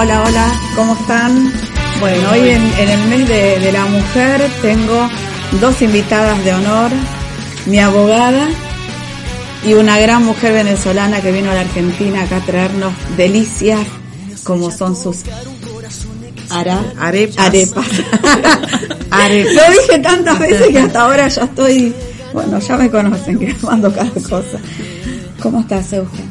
Hola, hola, ¿cómo están? Bueno, hoy en, el mes de, la mujer tengo dos invitadas de honor, mi abogada y una gran mujer venezolana que vino a la Argentina acá a traernos delicias como son sus arepas. arepas. Lo dije tantas veces que hasta ahora ya estoy, bueno, ya me conocen que mando cada cosa. ¿Cómo estás, Eugenio?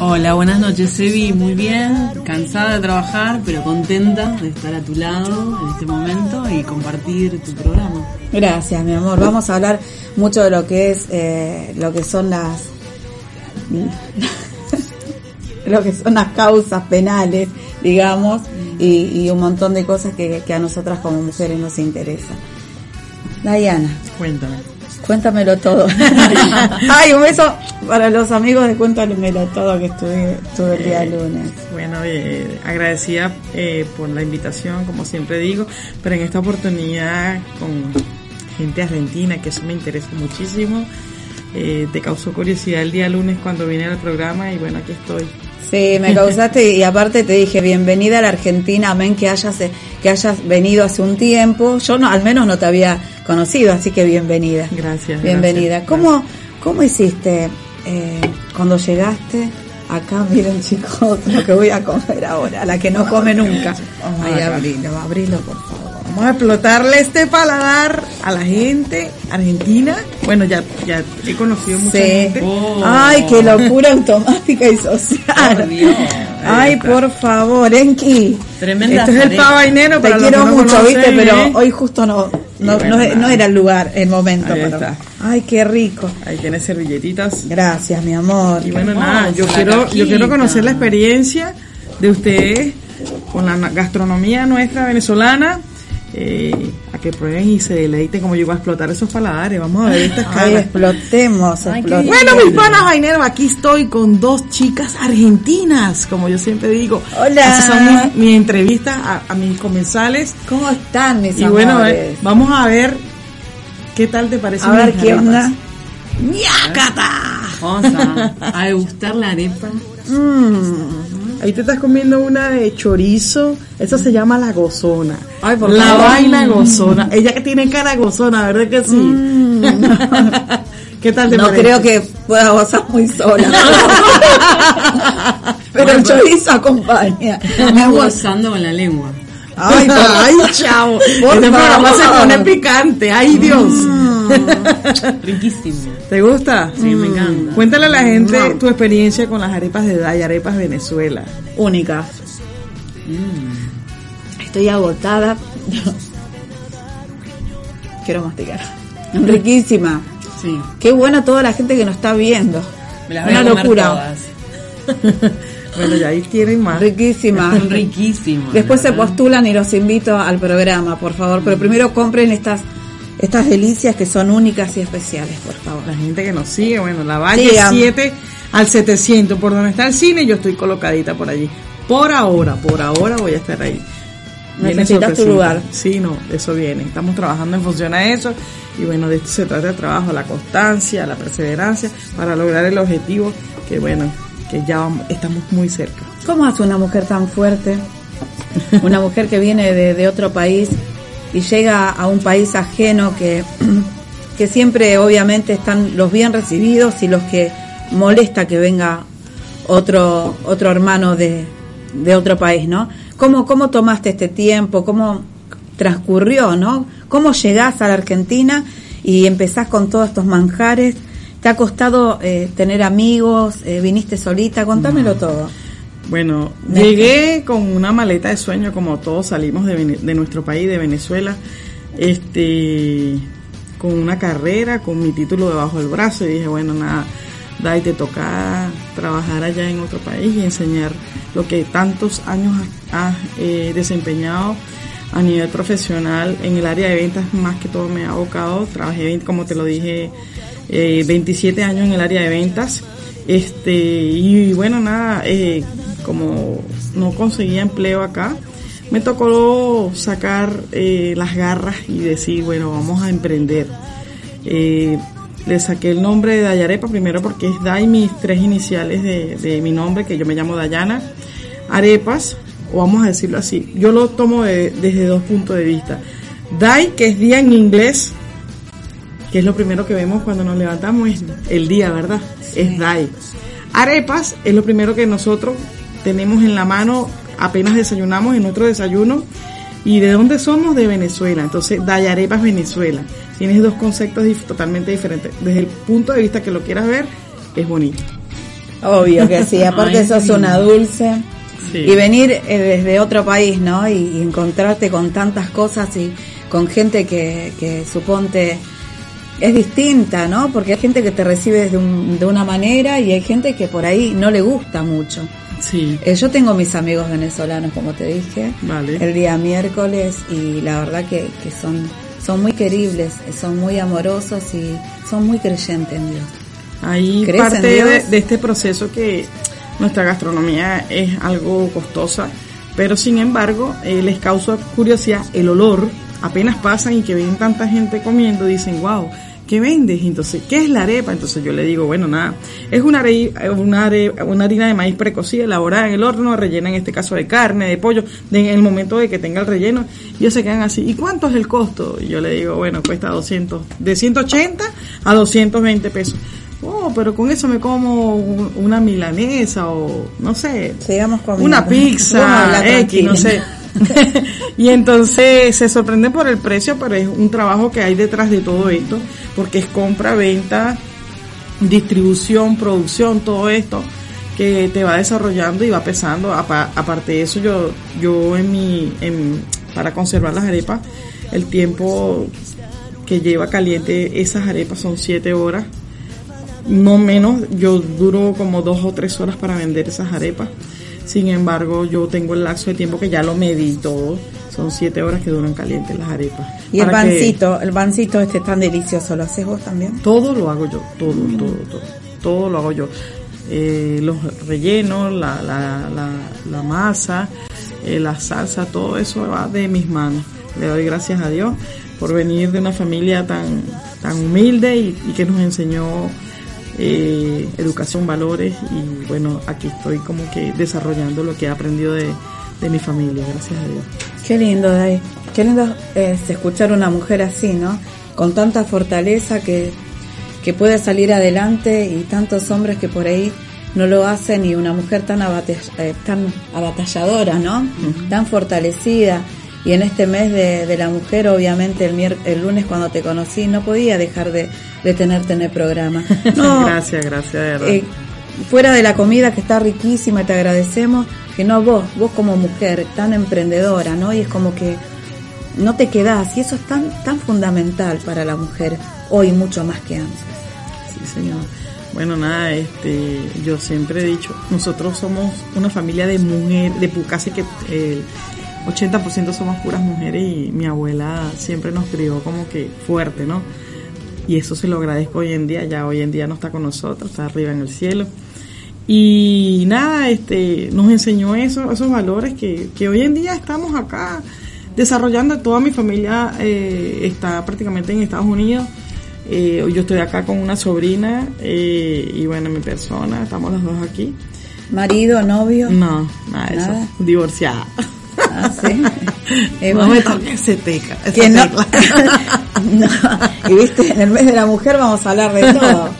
Hola, buenas noches, Sebi. Muy bien, cansada de trabajar, pero contenta de estar a tu lado en este momento y compartir tu programa. Gracias, mi amor. Vamos a hablar mucho de lo que es, eh, lo que son las, lo que son las causas penales, digamos, y, un montón de cosas que, que a nosotras como mujeres nos interesan. Diana. Cuéntame. Cuéntamelo todo. Ay, un beso para los amigos de Cuéntamelo todo que estuve, estuve el día lunes. Bueno, eh, agradecida eh, por la invitación, como siempre digo, pero en esta oportunidad con gente argentina, que eso me interesa muchísimo. Eh, te causó curiosidad el día lunes cuando vine al programa y bueno, aquí estoy. Sí, me causaste y aparte te dije bienvenida a la Argentina, amén que hayas que hayas venido hace un tiempo. Yo no, al menos no te había conocido, así que bienvenida. Gracias. Bienvenida. ¿Cómo cómo hiciste eh, cuando llegaste? Acá miren chicos lo que voy a comer ahora, la que no come nunca. Ay, abrilo, abrilo por favor. Vamos a explotarle este paladar a la gente argentina. Bueno, ya, ya he conocido mucha gente. Oh. Ay, qué locura automática y social. Ay, por favor, Enki. Tremenda. Este es el pavainero Te quiero mucho, viste, pero ¿eh? hoy justo no, no, no, era el lugar, el momento. Ahí está. Ay, qué rico. Ahí tienes servilletitas. Gracias, mi amor. Y bueno, nada, yo quiero, yo quiero conocer la experiencia de ustedes con la gastronomía nuestra venezolana eh, a que prueben y se deleiten como yo voy a explotar esos paladares. Vamos a ver estas caras. explotemos, Bueno, mis panas Jainero, aquí estoy con dos chicas argentinas, como yo siempre digo. Hola. son mis, entrevistas a, mis comensales. ¿Cómo están mis Y bueno, eh, vamos a ver qué tal te parece. A ver qué onda. ¡Ñácata! Vamos a, a degustar la arepa. Mmm Ahí te estás comiendo una de chorizo. Esa se llama la gozona. Ay, por la vaina gozona. Ella que tiene cara gozona, ¿verdad que sí? Mm. ¿Qué tal te No creo que pueda gozar muy sola. Pero el chorizo acompaña. Estamos gozando con la lengua. Ay, ay, chao. Este programa se pone picante. Ay, Dios. Mm. Riquísimo. ¿Te gusta? Sí, me encanta. Cuéntale a la gente tu experiencia con las arepas de Day, arepas Venezuela. Únicas. Mm. Estoy agotada. Quiero masticar. Riquísima. Sí. Qué buena toda la gente que nos está viendo. Me las voy Una a locura. Bueno, ya ahí tienen más. Riquísimas. Riquísimas. Después se postulan y los invito al programa, por favor. Pero primero compren estas estas delicias que son únicas y especiales, por favor. La gente que nos sigue, bueno, la Valle 7 al 700, por donde está el cine, yo estoy colocadita por allí. Por ahora, por ahora voy a estar ahí. Necesitas tu lugar. Sí, no, eso viene. Estamos trabajando en función a eso. Y bueno, de esto se trata el trabajo, la constancia, la perseverancia, para lograr el objetivo que bueno, que ya estamos muy cerca. ¿Cómo hace una mujer tan fuerte? Una mujer que viene de, de otro país y llega a un país ajeno que, que siempre obviamente están los bien recibidos y los que molesta que venga otro, otro hermano de, de otro país, ¿no? ¿Cómo, ¿Cómo tomaste este tiempo? ¿Cómo transcurrió, no? ¿Cómo llegás a la Argentina y empezás con todos estos manjares? ¿Te ha costado eh, tener amigos? Eh, ¿Viniste solita? Contámelo todo. Bueno, llegué con una maleta de sueño, como todos salimos de, nuestro país, de Venezuela, este, con una carrera, con mi título debajo del brazo, y dije, bueno, nada, da y te toca trabajar allá en otro país y enseñar lo que tantos años has, eh, desempeñado a nivel profesional en el área de ventas, más que todo me ha abocado, trabajé, como te lo dije, 27 eh, años en el área de ventas, este, y bueno, nada, eh, como no conseguía empleo acá, me tocó sacar eh, las garras y decir, bueno, vamos a emprender. Eh, le saqué el nombre de Dayarepa primero porque es Day mis tres iniciales de, mi nombre, que yo me llamo Dayana. Arepas, o vamos a decirlo así, yo lo tomo desde dos puntos de vista. Day, que es día en inglés, que es lo primero que vemos cuando nos levantamos, es el día, ¿verdad? Es Day. Arepas es lo primero que nosotros tenemos en la mano apenas desayunamos en nuestro desayuno. ¿Y de dónde somos? De Venezuela. Entonces, Dayarepas Venezuela. Tienes dos conceptos totalmente diferentes. Desde el punto de vista que lo quieras ver, es bonito. Obvio que sí, aparte eso es una dulce. Y venir eh, desde otro país, ¿no? Y, encontrarte con tantas cosas y con gente que, que suponte es distinta, ¿no? Porque hay gente que te recibe de, de una manera y hay gente que por ahí no le gusta mucho. Sí. Eh, yo tengo mis amigos venezolanos, como te dije, el día miércoles y la verdad que, que son, son muy queribles, son muy amorosos y son muy creyentes en Dios. Ahí parte de, de, este proceso que nuestra gastronomía es algo costosa, pero sin embargo eh, les causa curiosidad el olor, apenas pasan y que ven tanta gente comiendo, dicen, wow, ¿qué vendes? Entonces, ¿qué es la arepa? Entonces yo le digo, bueno, nada, es una, una, una harina de maíz precocida, elaborada en el horno, rellena en este caso de carne, de pollo, en el momento de que tenga el relleno, ellos se quedan así, ¿y cuánto es el costo? Y yo le digo, bueno, cuesta 200, de 180 a 220 pesos. Oh, pero con eso me como una milanesa o no sé, una pizza, X, no sé. y entonces se sorprende por el precio, pero es un trabajo que hay detrás de todo esto, porque es compra, venta, distribución, producción, todo esto que te va desarrollando y va pesando. Aparte de eso, yo, yo en mi, en, para conservar las arepas, el tiempo que lleva caliente esas arepas son 7 horas. No menos, yo duro como dos o tres horas para vender esas arepas sin embargo, yo tengo el lazo de tiempo que ya lo medí todo. Son siete horas que duran calientes las arepas. Y el pancito, el pancito este tan delicioso, ¿lo haces vos también? Todo lo hago yo, todo, todo, todo. Todo lo hago yo. Eh, los rellenos, la, la, la, la masa, eh, la salsa, todo eso va de mis manos. Le doy gracias a Dios por venir de una familia tan, tan humilde y que nos enseñó eh, educación, valores y bueno, aquí estoy como que desarrollando lo que he aprendido de, mi familia, gracias a Dios. Qué lindo, Day. Qué lindo es escuchar una mujer así, ¿no? Con tanta fortaleza que, que puede salir adelante y tantos hombres que por ahí no lo hacen y una mujer tan, eh, tan abatalladora, ¿no? Tan fortalecida. Y en este mes de, la mujer, obviamente, el, el lunes cuando te conocí, no podía dejar de, de tenerte en el programa. gracias, gracias, eh, fuera de la comida que está riquísima, te agradecemos, que no vos, vos como mujer, tan emprendedora, ¿no? Y es como que no te quedás, y eso es tan, tan fundamental para la mujer, hoy mucho más que antes. Sí, señor. Bueno, nada, este, yo siempre he dicho, nosotros somos una familia de mujeres, de casi que el 80% somos puras mujeres y mi abuela siempre nos crió como que fuerte, ¿no? y eso se lo agradezco hoy en día, ya hoy en día no está con nosotros, está arriba en el cielo. Y nada, este, nos enseñó eso, esos valores que, que hoy en día estamos acá desarrollando. Toda mi familia eh, está prácticamente en Estados Unidos. Eh, yo estoy acá con una sobrina eh, y bueno, mi persona, estamos los dos aquí. ¿Marido, novio? No, nada de eso. Divorciada. Ah, sí. no me ese teca. no. Y viste, en el mes de la mujer vamos a hablar de todo.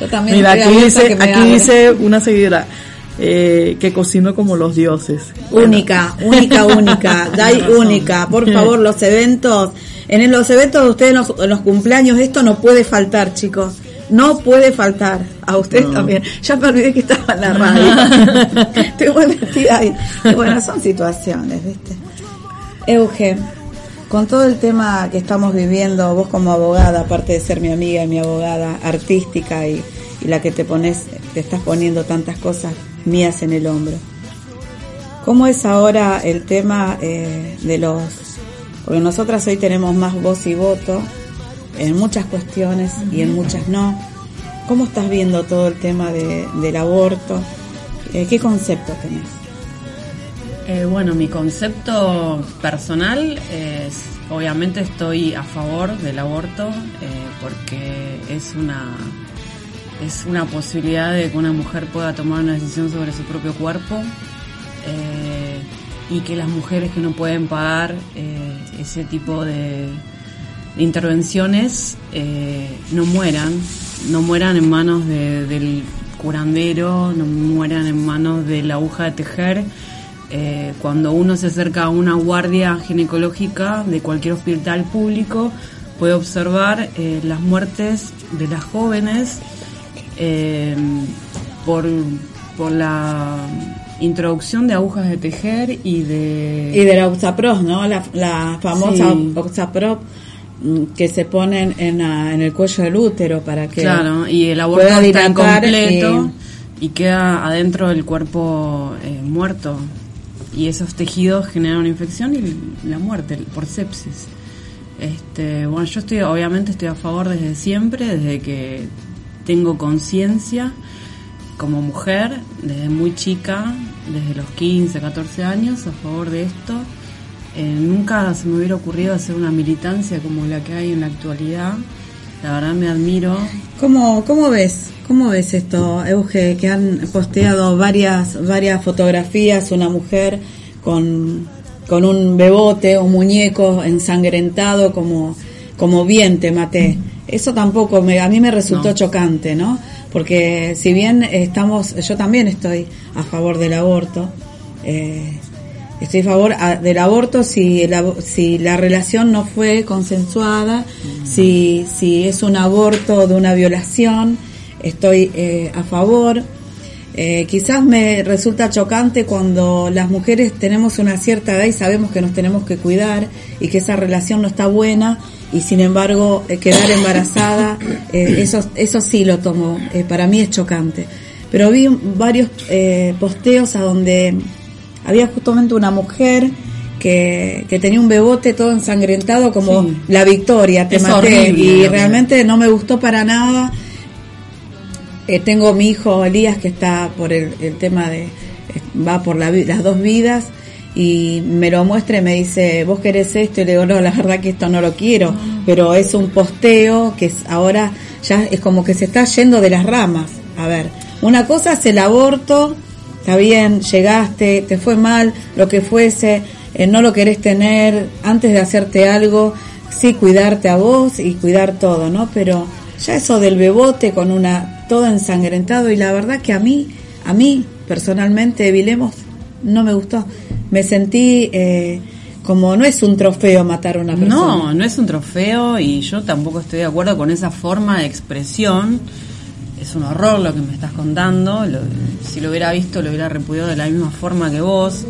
Yo también Mira, aquí dice, aquí dice una seguidora. Eh, que cocino como los dioses. Única, única, única, Dai única. Por favor, los eventos, en los eventos de ustedes, en los, cumpleaños, esto no puede faltar, chicos. No puede faltar. A ustedes también. Ya me olvidé que estaba en la radio. Estoy muy metida ahí. bueno, son situaciones, ¿viste? Euge, con todo el tema que estamos viviendo, vos como abogada, aparte de ser mi amiga y mi abogada artística y, la que te pones, te estás poniendo tantas cosas mías en el hombro. ¿Cómo es ahora el tema eh, de los... Porque nosotras hoy tenemos más voz y voto en muchas cuestiones y en muchas no. ¿Cómo estás viendo todo el tema del aborto? Eh, ¿Qué concepto tenés? Eh, bueno, mi concepto personal es, obviamente estoy a favor del aborto eh, porque es una es una posibilidad de que una mujer pueda tomar una decisión sobre su propio cuerpo. Eh, y que las mujeres que no pueden pagar ese tipo de, intervenciones eh, no mueran, no mueran en manos del curandero, no mueran en manos de la aguja de tejer. Eh, cuando uno se acerca a una guardia ginecológica de cualquier hospital público, puede observar las muertes de las jóvenes por, por la introducción de agujas de tejer y de... Y de la Oxapro, ¿no? La, la famosa Oxapro mm, que se ponen en, en, el cuello del útero para que claro y el aborto está incompleto y... queda adentro del cuerpo eh, muerto y esos tejidos generan una infección y la muerte por sepsis este bueno yo estoy obviamente estoy a favor desde siempre desde que tengo conciencia como mujer, desde muy chica, desde los 15, 14 años, a favor de esto. Eh, nunca se me hubiera ocurrido hacer una militancia como la que hay en la actualidad. La verdad me admiro. ¿Cómo, cómo ves? ¿Cómo ves esto, Euge, que han posteado varias, varias fotografías, una mujer con, con un bebote, un muñeco ensangrentado como, como bien te maté? Eso tampoco me, a mí me resultó chocante, ¿no? porque si bien estamos, yo también estoy a favor del aborto, eh, estoy a favor del aborto si la, si la relación no fue consensuada, si, si es un aborto de una violación, estoy eh, a favor. Eh, quizás me resulta chocante cuando las mujeres tenemos una cierta edad y sabemos que nos tenemos que cuidar y que esa relación no está buena y sin embargo eh, quedar embarazada, eh, eso, eso sí lo tomo, para mí es chocante. Pero vi varios posteos a donde había justamente una mujer que, que, tenía un bebote todo ensangrentado como la victoria, te maté, y realmente no me gustó para nada. tengo mi hijo Elías que está por el, el tema de, va por las dos vidas y me lo muestra y me dice, vos querés esto, y le digo, no, la verdad que esto no lo quiero, pero es un posteo que es, ahora ya es como que se está yendo de las ramas. A ver, una cosa es el aborto, está bien, llegaste, te fue mal, lo que fuese, eh, no lo querés tener, antes de hacerte algo, sí cuidarte a vos y cuidar todo, ¿no? Pero ya eso del bebote con una, todo ensangrentado, y la verdad que a mí, a mí, personalmente, Vilemos, no me gustó me sentí eh, como no es un trofeo matar a una persona. No, no es un trofeo y yo tampoco estoy de acuerdo con esa forma de expresión. Es un horror lo que me estás contando. si lo hubiera visto, lo hubiera repudiado de la misma forma que vos.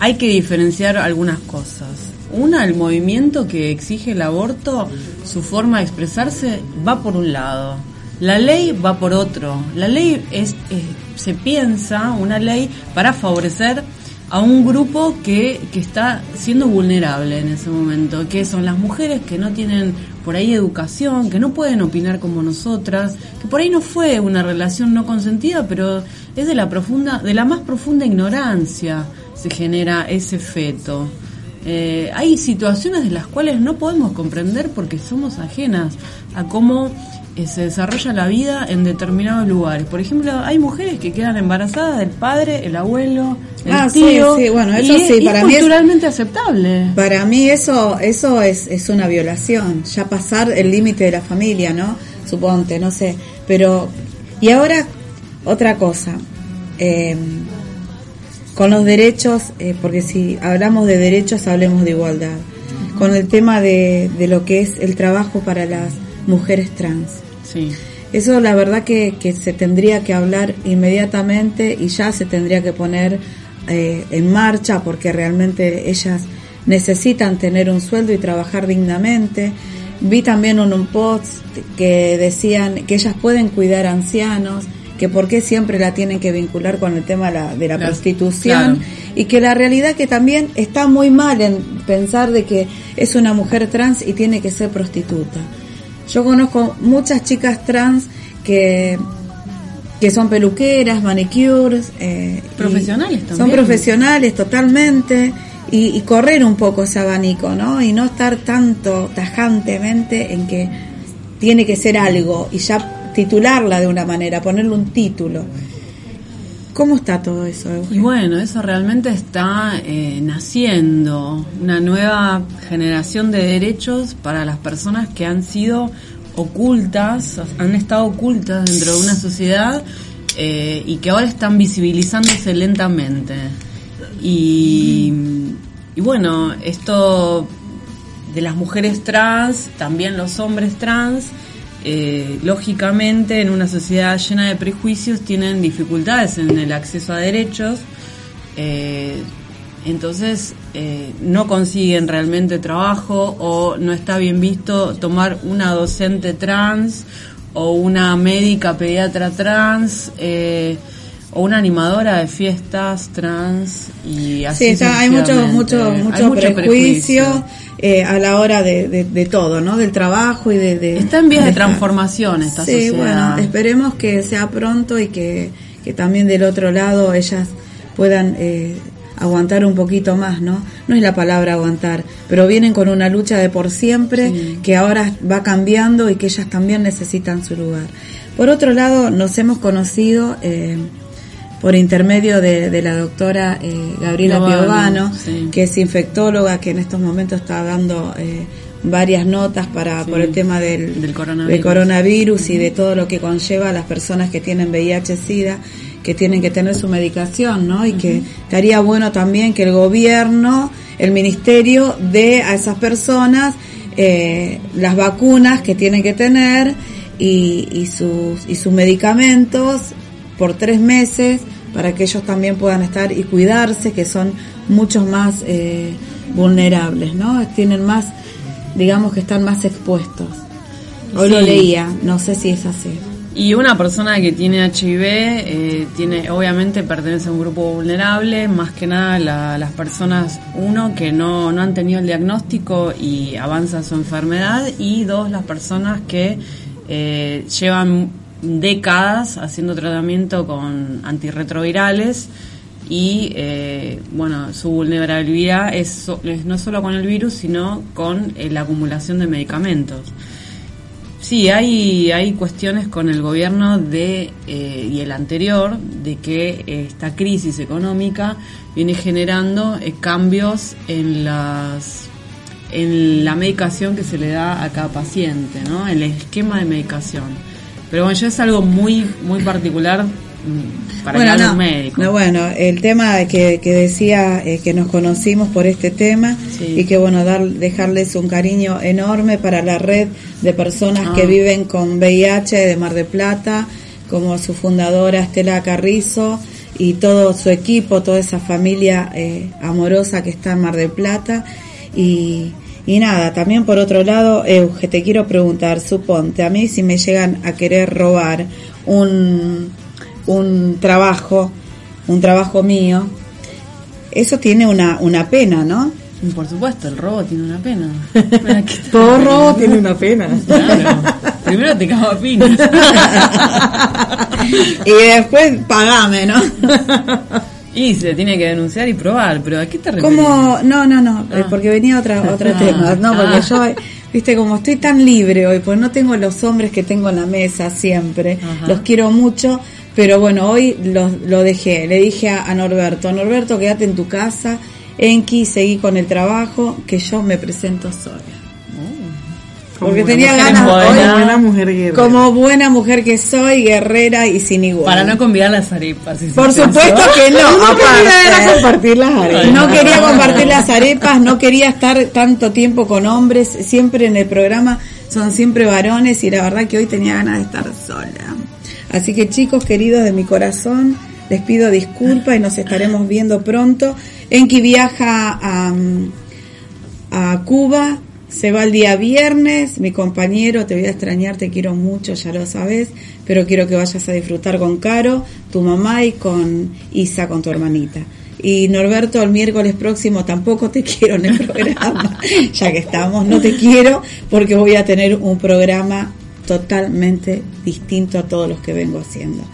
Hay que diferenciar algunas cosas. Una, el movimiento que exige el aborto, su forma de expresarse va por un lado. La ley va por otro. La ley es se piensa una ley para favorecer a un grupo que, que está siendo vulnerable en ese momento, que son las mujeres que no tienen por ahí educación, que no pueden opinar como nosotras, que por ahí no fue una relación no consentida, pero es de la profunda, de la más profunda ignorancia se genera ese feto. Eh, hay situaciones de las cuales no podemos comprender porque somos ajenas a cómo se desarrolla la vida en determinados lugares. Por ejemplo, hay mujeres que quedan embarazadas del padre, el abuelo, el ah, tío. Sí, bueno, eso sí, para mí culturalmente aceptable. Para mí eso eso es, es una violación, ya pasar el límite de la familia, ¿no? Suponte, no sé. Pero, y ahora, otra cosa. Em, con los derechos, eh, porque si hablamos de derechos, hablemos de igualdad. Con el tema de, de lo que es el trabajo para las mujeres trans eso la verdad que, se tendría que hablar inmediatamente y ya se tendría que poner eh, en marcha porque realmente ellas necesitan tener un sueldo y trabajar dignamente. Vi también en un post que decían que ellas pueden cuidar ancianos, que por qué siempre la tienen que vincular con el tema de la, prostitución y que la realidad que también está muy mal en pensar de que es una mujer trans y tiene que ser prostituta. Yo conozco muchas chicas trans que, que son peluqueras, manicures. Eh, profesionales también. Son profesionales totalmente. Y, correr un poco ese abanico, ¿no? Y no estar tanto tajantemente en que tiene que ser algo y ya titularla de una manera, ponerle un título. ¿Cómo está todo eso? Y bueno, eso realmente está eh, naciendo, una nueva generación de derechos para las personas que han sido ocultas, han estado ocultas dentro de una sociedad eh, y que ahora están visibilizándose lentamente. Y, y bueno, esto de las mujeres trans, también los hombres trans, eh, lógicamente en una sociedad llena de prejuicios tienen dificultades en el acceso a derechos, eh, entonces eh, no consiguen realmente trabajo o no está bien visto tomar una docente trans o una médica pediatra trans o una animadora de fiestas trans y así sí, hay mucho mucho mucho, prejuicio eh, a la hora de, de, todo, ¿no? Del trabajo y de... Está en vías de, transformación esta sí, bueno, esperemos que sea pronto y que, que también del otro lado ellas puedan eh, aguantar un poquito más, ¿no? No es la palabra aguantar, pero vienen con una lucha de por siempre que ahora va cambiando y que ellas también necesitan su lugar. Por otro lado, nos hemos conocido... Eh, por intermedio de, la doctora eh, Gabriela Piovano, que es infectóloga, que en estos momentos está dando eh, varias notas para por el tema del, coronavirus, y de todo lo que conlleva a las personas que tienen VIH-Sida, que tienen que tener su medicación, ¿no? Y que estaría bueno también que el gobierno, el ministerio, dé a esas personas eh, las vacunas que tienen que tener y, y, sus, y sus medicamentos por tres meses para que ellos también puedan estar y cuidarse, que son muchos más eh, vulnerables, ¿no? Tienen más, digamos que están más expuestos. Hoy lo leía, no sé si es así. Y una persona que tiene HIV eh, tiene, obviamente pertenece a un grupo vulnerable, más que nada las personas, uno, que no, no han tenido el diagnóstico y avanza su enfermedad, y dos, las personas que eh, llevan décadas haciendo tratamiento con antirretrovirales y eh, bueno su vulnerabilidad es, no solo con el virus sino con eh, la acumulación de medicamentos. Sí hay hay cuestiones con el gobierno de eh, y el anterior de que esta crisis económica viene generando cambios en las en la medicación que se le da a cada paciente no el esquema de medicación pero bueno, yo es algo muy, muy particular mm, para bueno, médico. No, bueno, el tema que, que decía eh, que nos conocimos por este tema y que bueno, dar, dejarles un cariño enorme para la red de personas que ah. viven con VIH de Mar de Plata, como su fundadora Estela Carrizo y todo su equipo, toda esa familia eh, amorosa que está en Mar de Plata y y nada, también por otro lado, Euge, te quiero preguntar, suponte, a mí si me llegan a querer robar un, un trabajo, un trabajo mío, eso tiene una, una pena, ¿no? Por supuesto, el robo tiene una pena. Todo robo tiene una pena. Primero te cago a pinas. y después pagame, ¿no? Y se tiene que denunciar y probar, pero ¿a qué te refieres? No, no, no, ah. porque venía otra, otro ah. tema, no, porque ah. yo, viste, como estoy tan libre hoy, pues no tengo los hombres que tengo en la mesa siempre, los quiero mucho, pero bueno, hoy lo, lo dejé, le dije a, a Norberto, Norberto, quédate en tu casa, Enki, seguí con el trabajo, que yo me presento sola porque tenía ganas buena. mujer como buena mujer que soy guerrera y sin igual. Para no convidar las arepas por supuesto que no. No quería compartir las arepas. No quería compartir las arepas no quería estar tanto tiempo con hombres. Siempre en el programa son siempre varones y la verdad que hoy tenía ganas de estar sola. Así que chicos queridos de mi corazón les pido disculpas y nos estaremos viendo pronto. Enki viaja a, a Cuba se va el día viernes, mi compañero, te voy a extrañar, te quiero mucho, ya lo sabes, pero quiero que vayas a disfrutar con Caro, tu mamá y con Isa, con tu hermanita. Y Norberto, el miércoles próximo tampoco te quiero en el programa, ya que estamos, no te quiero porque voy a tener un programa totalmente distinto a todos los que vengo haciendo.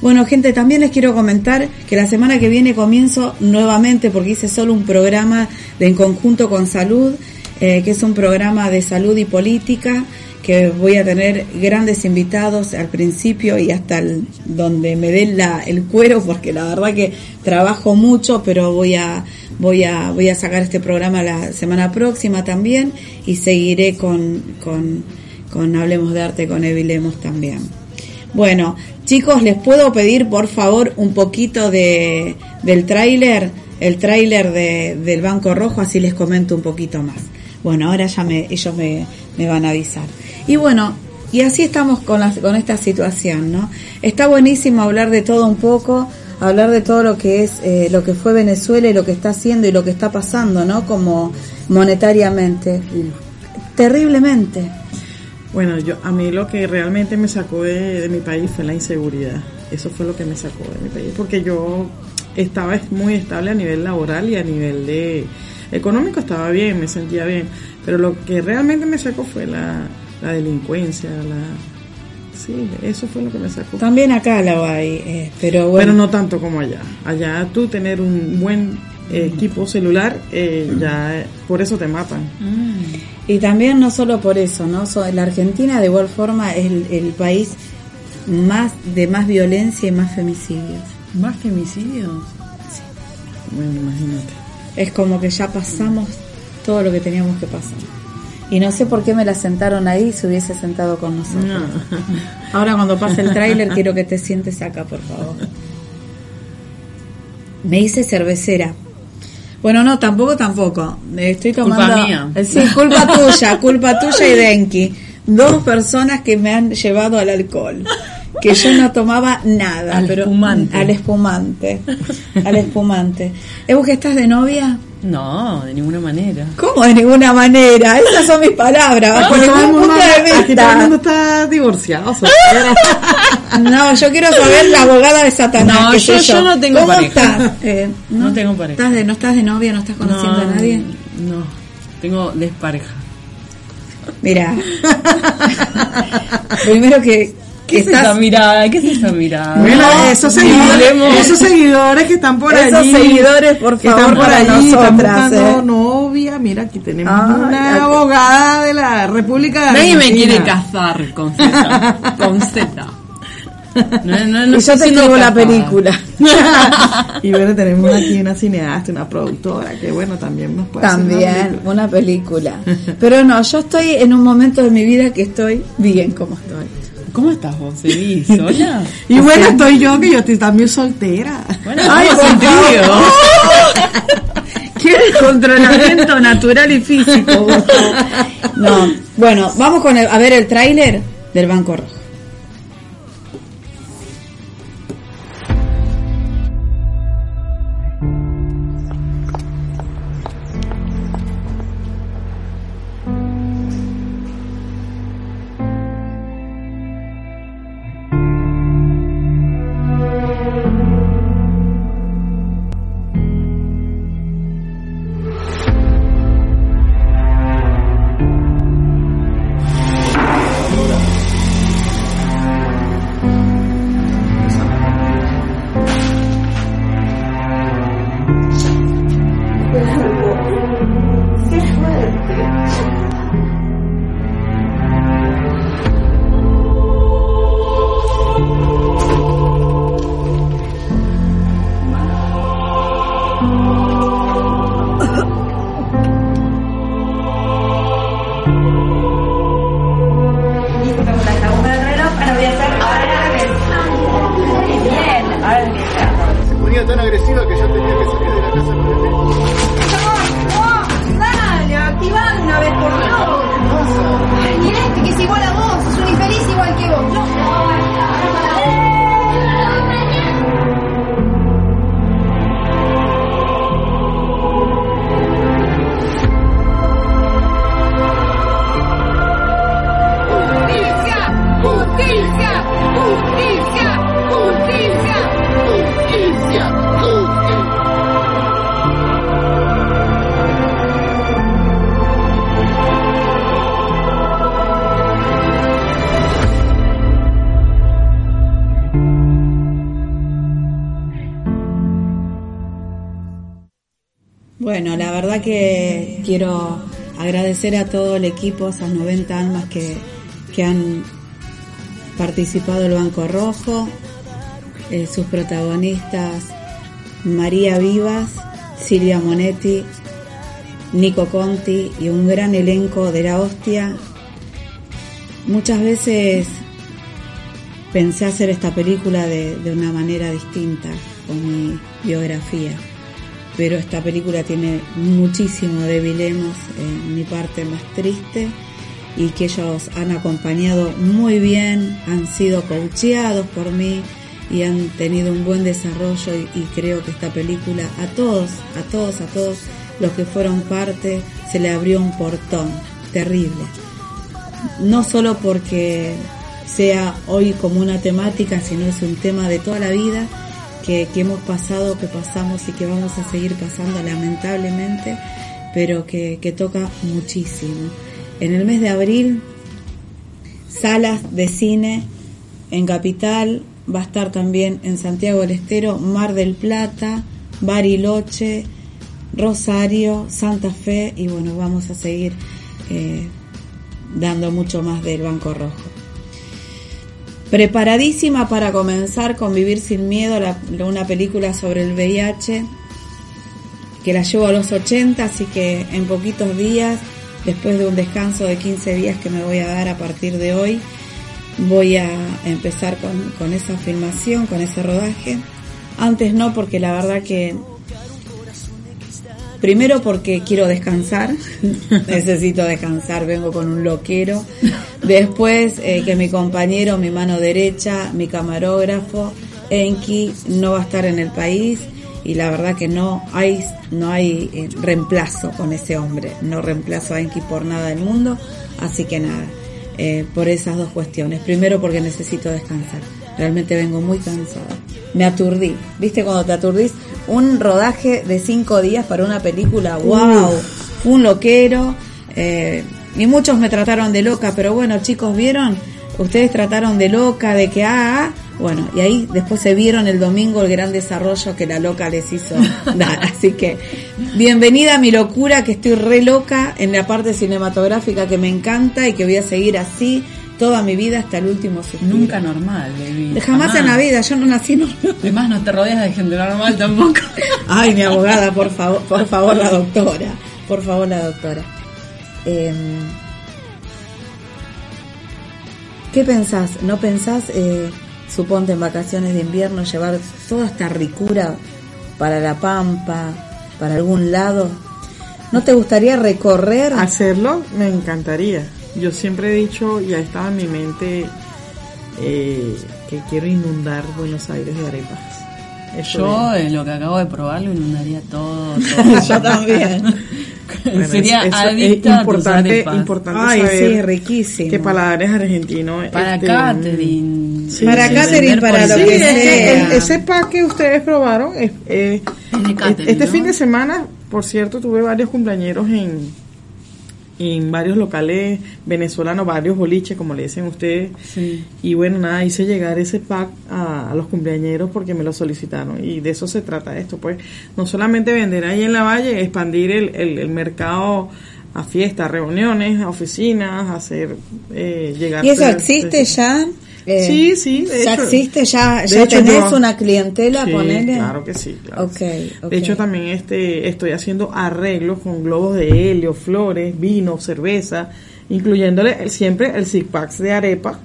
Bueno, gente, también les quiero comentar que la semana que viene comienzo nuevamente porque hice solo un programa de En Conjunto con Salud eh, que es un programa de salud y política que voy a tener grandes invitados al principio y hasta donde me den la, el cuero, porque la verdad que trabajo mucho, pero voy a, voy a, voy a sacar este programa la semana próxima también y seguiré con, con, con Hablemos de Arte con Evilemos también. Bueno, chicos, les puedo pedir por favor un poquito de, del tráiler, el tráiler de, del Banco Rojo, así les comento un poquito más. Bueno, ahora ya me, ellos me, van a avisar. Y bueno, y así estamos con, la, con esta situación, ¿no? Está buenísimo hablar de todo un poco, hablar de todo lo que es, eh, lo que fue Venezuela y lo que está haciendo y lo que está pasando, ¿no? Como monetariamente. Terriblemente. Bueno, yo a mí lo que realmente me sacó de mi país fue la inseguridad. Eso fue lo que me sacó de mi país, porque yo estaba muy estable a nivel laboral y a nivel de económico estaba bien, me sentía bien, pero lo que realmente me sacó fue la, la delincuencia, la sí, eso fue lo que me sacó. También acá la hay, eh, pero bueno. Pero no tanto como allá. Allá tú tener un buen eh, equipo celular, eh, ya por eso te matan. Y también no solo por eso, ¿no? So- la Argentina de igual forma es el, el país más de más violencia y más femicidios. ¿Más femicidios? Bueno, imagínate. Es como que ya pasamos todo lo que teníamos que pasar. Y no sé por qué me la sentaron ahí, se hubiese sentado con nosotros. Ahora cuando pase el tráiler quiero que te sientes acá, por favor. Me hice cervecera. Bueno, no, tampoco, tampoco. Estoy Culpa tomando. mía. Eh, Sí, culpa tuya, culpa tuya y Denki. Dos personas que me han llevado al alcohol. Que yo no tomaba nada. Al pero, espumante. Al espumante. Al espumante. ¿Es que estás de novia? No, de ninguna manera. ¿Cómo de ninguna manera? Esas son mis palabras, el ningún punto de aquí está divorciado. No, yo quiero saber la abogada de Satanás. No, yo- yo no tengo ¿Cómo pareja. estás? Eh, No tengo pareja. ¿Estás de, ¿No estás de novia? ¿No estás conociendo no, a nadie? No, tengo despareja. Mira. Primero que, ¿Qué que es estás... esa mirada? ¿Qué es esa mirada? Bueno, No, esos, seguidores, esos seguidores que están por Esos allí. seguidores, por favor, están por para allí, están nosotras, buscando ¿eh? novia. Mira, aquí tenemos Ay, una ay. abogada de la República de Nadie me quiere casar con Z. Con Z. No, no, no y yo te escribo la película. y bueno, tenemos aquí una cineasta, una productora, que bueno, también nos puede hacer una También, película. una película. Pero no, yo estoy en un momento de mi vida que estoy bien como estoy. ¿Cómo estás vos? ¿Seguís sola? Y bueno, estoy yo, que yo estoy también soltera. Bueno, Ay. Qué descontrolamiento natural y físico. No, bueno, vamos con el- a ver el tráiler del Banco Rojo. Agradecer a todo el equipo, esas 90 almas que, que han participado del Banco Rojo, eh, sus protagonistas María Vivas, Silvia Monetti, Nico Conti y un gran elenco de la hostia. Muchas veces pensé hacer esta película de, de una manera distinta con mi biografía, pero esta película tiene muchísimo de Vilemos, en mi parte más triste, y que ellos han acompañado muy bien, han sido coacheados por mí y han tenido un buen desarrollo y, y creo que esta película a todos, a todos, a todos los que fueron parte se le abrió un portón terrible. No solo porque sea hoy como una temática, sino es un tema de toda la vida que, que hemos pasado, que pasamos y que vamos a seguir pasando lamentablemente, pero que, que toca muchísimo. En el mes de abril, salas de cine en Capital, va a estar también en Santiago del Estero, Mar del Plata, Bariloche, Rosario, Santa Fe y bueno, vamos a seguir eh, dando mucho más del Banco Rojo. Preparadísima para comenzar con Vivir sin Miedo, una película sobre el VIH que la llevo a los 80, así que en poquitos días, después de un descanso de 15 días que me voy a dar a partir de hoy, voy a empezar con, con esa filmación, con ese rodaje. Antes no, porque la verdad que Primero porque quiero descansar, necesito descansar, vengo con un loquero. Después eh, que mi compañero, mi mano derecha, mi camarógrafo, Enki, no va a estar en el país y la verdad que no hay, no hay eh, reemplazo con ese hombre. No reemplazo a Enki por nada del mundo, así que nada, eh, por esas dos cuestiones. Primero porque necesito descansar. Realmente vengo muy cansada. Me aturdí. ¿Viste cuando te aturdís? Un rodaje de cinco días para una película. ¡Wow! Fue un loquero. Eh, y muchos me trataron de loca, pero bueno, chicos, ¿vieron? Ustedes trataron de loca, de que ah, ah. Bueno, y ahí después se vieron el domingo el gran desarrollo que la loca les hizo dar. Así que, bienvenida a mi locura, que estoy re loca en la parte cinematográfica que me encanta y que voy a seguir así toda mi vida hasta el último suspiro. Nunca normal, baby. Jamás, en la vida, yo no nací normal. Además no te rodeas de gente normal tampoco. Ay, mi abogada, por favor, por favor la doctora, por favor la doctora. Eh, ¿Qué pensás? ¿No pensás, eh, suponte en vacaciones de invierno, llevar toda esta ricura para la pampa, para algún lado? ¿No te gustaría recorrer? Hacerlo me encantaría. Yo siempre he dicho, ya estaba en mi mente, eh, que quiero inundar Buenos Aires de arepas. Eso Yo, en lo que acabo de probar, lo inundaría todo. todo. Yo también. Bueno, Sería es- adicta es a tus importante, arepas. importante Ay, saber sí, riquísimo. que paladares argentinos. Para este, Catherine. Sí, Para sí, Catherine, vender para lo Sí, que sea. el- ese pack que ustedes probaron, es, eh, Es este ¿no? fin de semana, por cierto, tuve varios cumpleañeros en, en varios locales venezolanos, varios boliches, como le dicen ustedes. Sí. Y bueno, nada, hice llegar ese pack a, a los cumpleañeros porque me lo solicitaron. Y de eso se trata esto, pues. No solamente vender ahí en la valle, expandir el, el, el mercado a fiestas, reuniones, a oficinas, hacer eh, llegar. ¿Y eso existe ya? Eh, Sí, sí, de ¿Ya hecho- existe? ¿Ya, ya hecho, tenés yo- una clientela? Sí, ponele? claro que sí. claro Ok, que sí. ok. De hecho, también este, estoy haciendo arreglos con globos de helio, flores, vino, cerveza, incluyéndole el- siempre el six packs de arepa,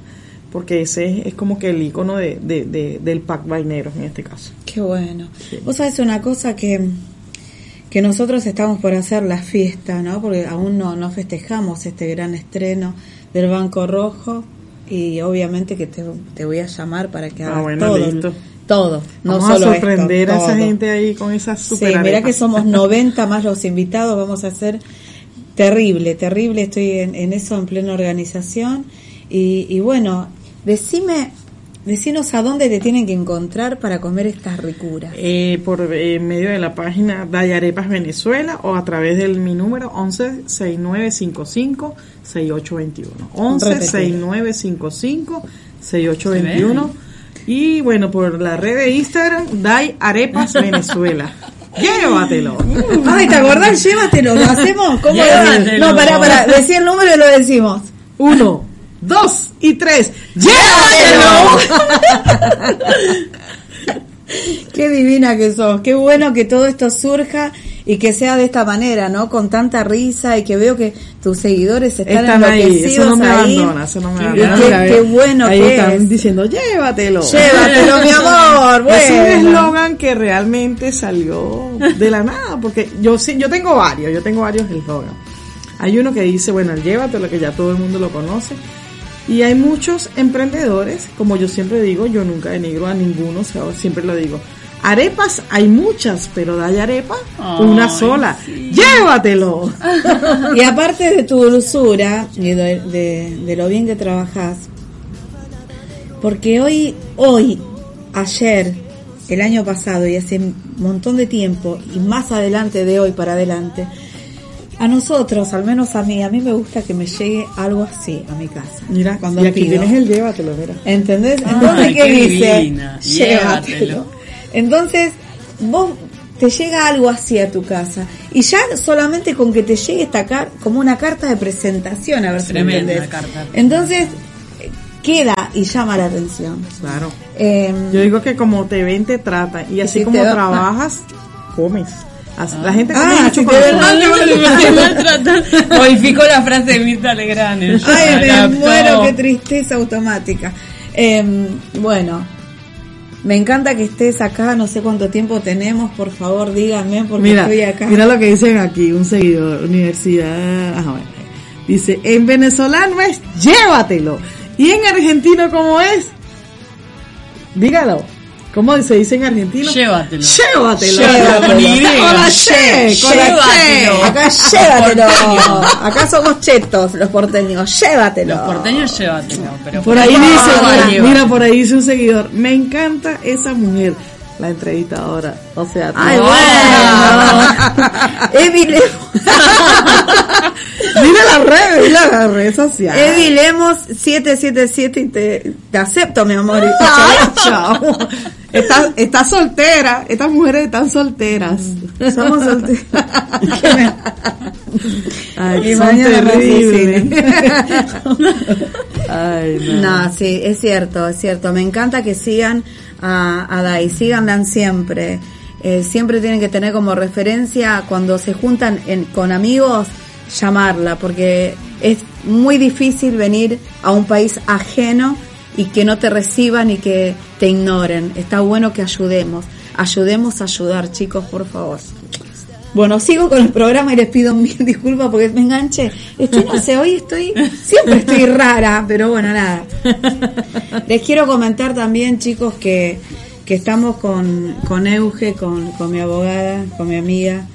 porque ese es, es como que el icono de, de- de- del pack vainero en este caso. Qué bueno. Vos sabés una cosa que, que nosotros estamos por hacer la fiesta, ¿no? Porque aún no, no festejamos este gran estreno del Banco Rojo y obviamente que te, te voy a llamar para que Ah, hagas bueno, todo. listo. Todo, no Vamos solo a sorprender esto, a esa todo. gente ahí con esas Sí, super mira arepas. que somos 90 más los invitados, vamos a hacer terrible, terrible, estoy en, en eso en plena organización y, y bueno, decime, decinos a dónde te tienen que encontrar para comer estas ricuras. Eh, por eh, medio de la página Dayarepas Venezuela o a través de mi número 11 6955 6821 11 Repetir. 6955 6821 y bueno por la red de Instagram Day Arepas Venezuela llévatelo Ay, ¿te acordás? Llévatelo, ¿lo hacemos? ¿Cómo lo- Llévatelo. No, pará, pará, decí el número y lo decimos. 1 dos y tres. ¡Llévatelo! Qué divina que sos, qué bueno que todo esto surja y que sea de esta manera, ¿no? Con tanta risa y que veo que tus seguidores están, Están ahí, eso no me ahí. abandona, eso no me abandona. qué- Mira, qué bueno ahí que están es. diciendo, llévatelo. Llévatelo, mi amor, Es un bueno. eslogan que realmente salió de la nada, porque yo sí, yo tengo varios, yo tengo varios eslogan. Hay uno que dice, bueno, el llévatelo, que ya todo el mundo lo conoce. Y hay muchos emprendedores, como yo siempre digo, yo nunca denigro a ninguno, o sea, siempre lo digo. Arepas hay muchas, pero de arepa una Ay, sola. Llévatelo. Y aparte de tu dulzura y de, de- de lo bien que trabajas, porque hoy, hoy, ayer, el año pasado y hace un montón de tiempo y más adelante de hoy para adelante, a nosotros, al menos a mí, a mí me gusta que me llegue algo así a mi casa. Mira, cuando y aquí pido. tienes el llévatelo, mira. ¿Entendés? Ay, Entonces, ¿qué, qué dice? Llévatelo. Llévatelo. Entonces, vos te llega algo así a tu casa y ya solamente con que te llegue esta carta, como una carta de presentación, a ver si me entendés. carta. Entonces, queda y llama la atención. Claro. Eh, Yo digo que como te ven, te tratan. Y así si como trabajas, comes. La gente come Ah, mucho si Modificó la frase de Mirta Legrand. Ay, me adaptó. muero, qué tristeza automática. Eh, bueno, me encanta que estés acá, no sé cuánto tiempo tenemos, por favor díganme porque Mira, estoy acá. mira lo que dicen aquí, un seguidor, universidad. Ajá, bueno. Dice, en venezolano es llévatelo. Y en argentino, ¿cómo es? Dígalo. ¿Cómo se dice en argentino? Llévatelo. Llévatelo. Llévatelo. Con Y, con la che, con la che. Llévatelo. Acá llévatelo. Acá somos chetos los porteños. Llévatelo. Los porteños llévatelo. Pero Por ahí dice, llévatelo. mira, por ahí dice un seguidor, me encanta esa mujer, la entrevistadora. O sea, Ay, tú- bueno. Evi mira las redes, mira las redes sociales. Evi Lemos 777 y te, te acepto, mi amor. Chao. Estás está soltera, estas mujeres están solteras. Somos solteros. ¿Qué me- Ay, son terribles. Ay, no. No, sí, es cierto, es cierto. Me encanta que sigan a, a Dai, síganla siempre. Eh, siempre tienen que tener como referencia cuando se juntan en- con amigos, llamarla, porque es muy difícil venir a un país ajeno y que no te reciban y que te ignoren. Está bueno que ayudemos. Ayudemos a ayudar, chicos, por favor. Bueno, sigo con el programa y les pido mil disculpas porque me enganché. Estoy, no sé, hoy estoy, siempre estoy rara, pero bueno, nada. Les quiero comentar también, chicos, que, que estamos con, con Euge, con, con mi abogada, con mi amiga,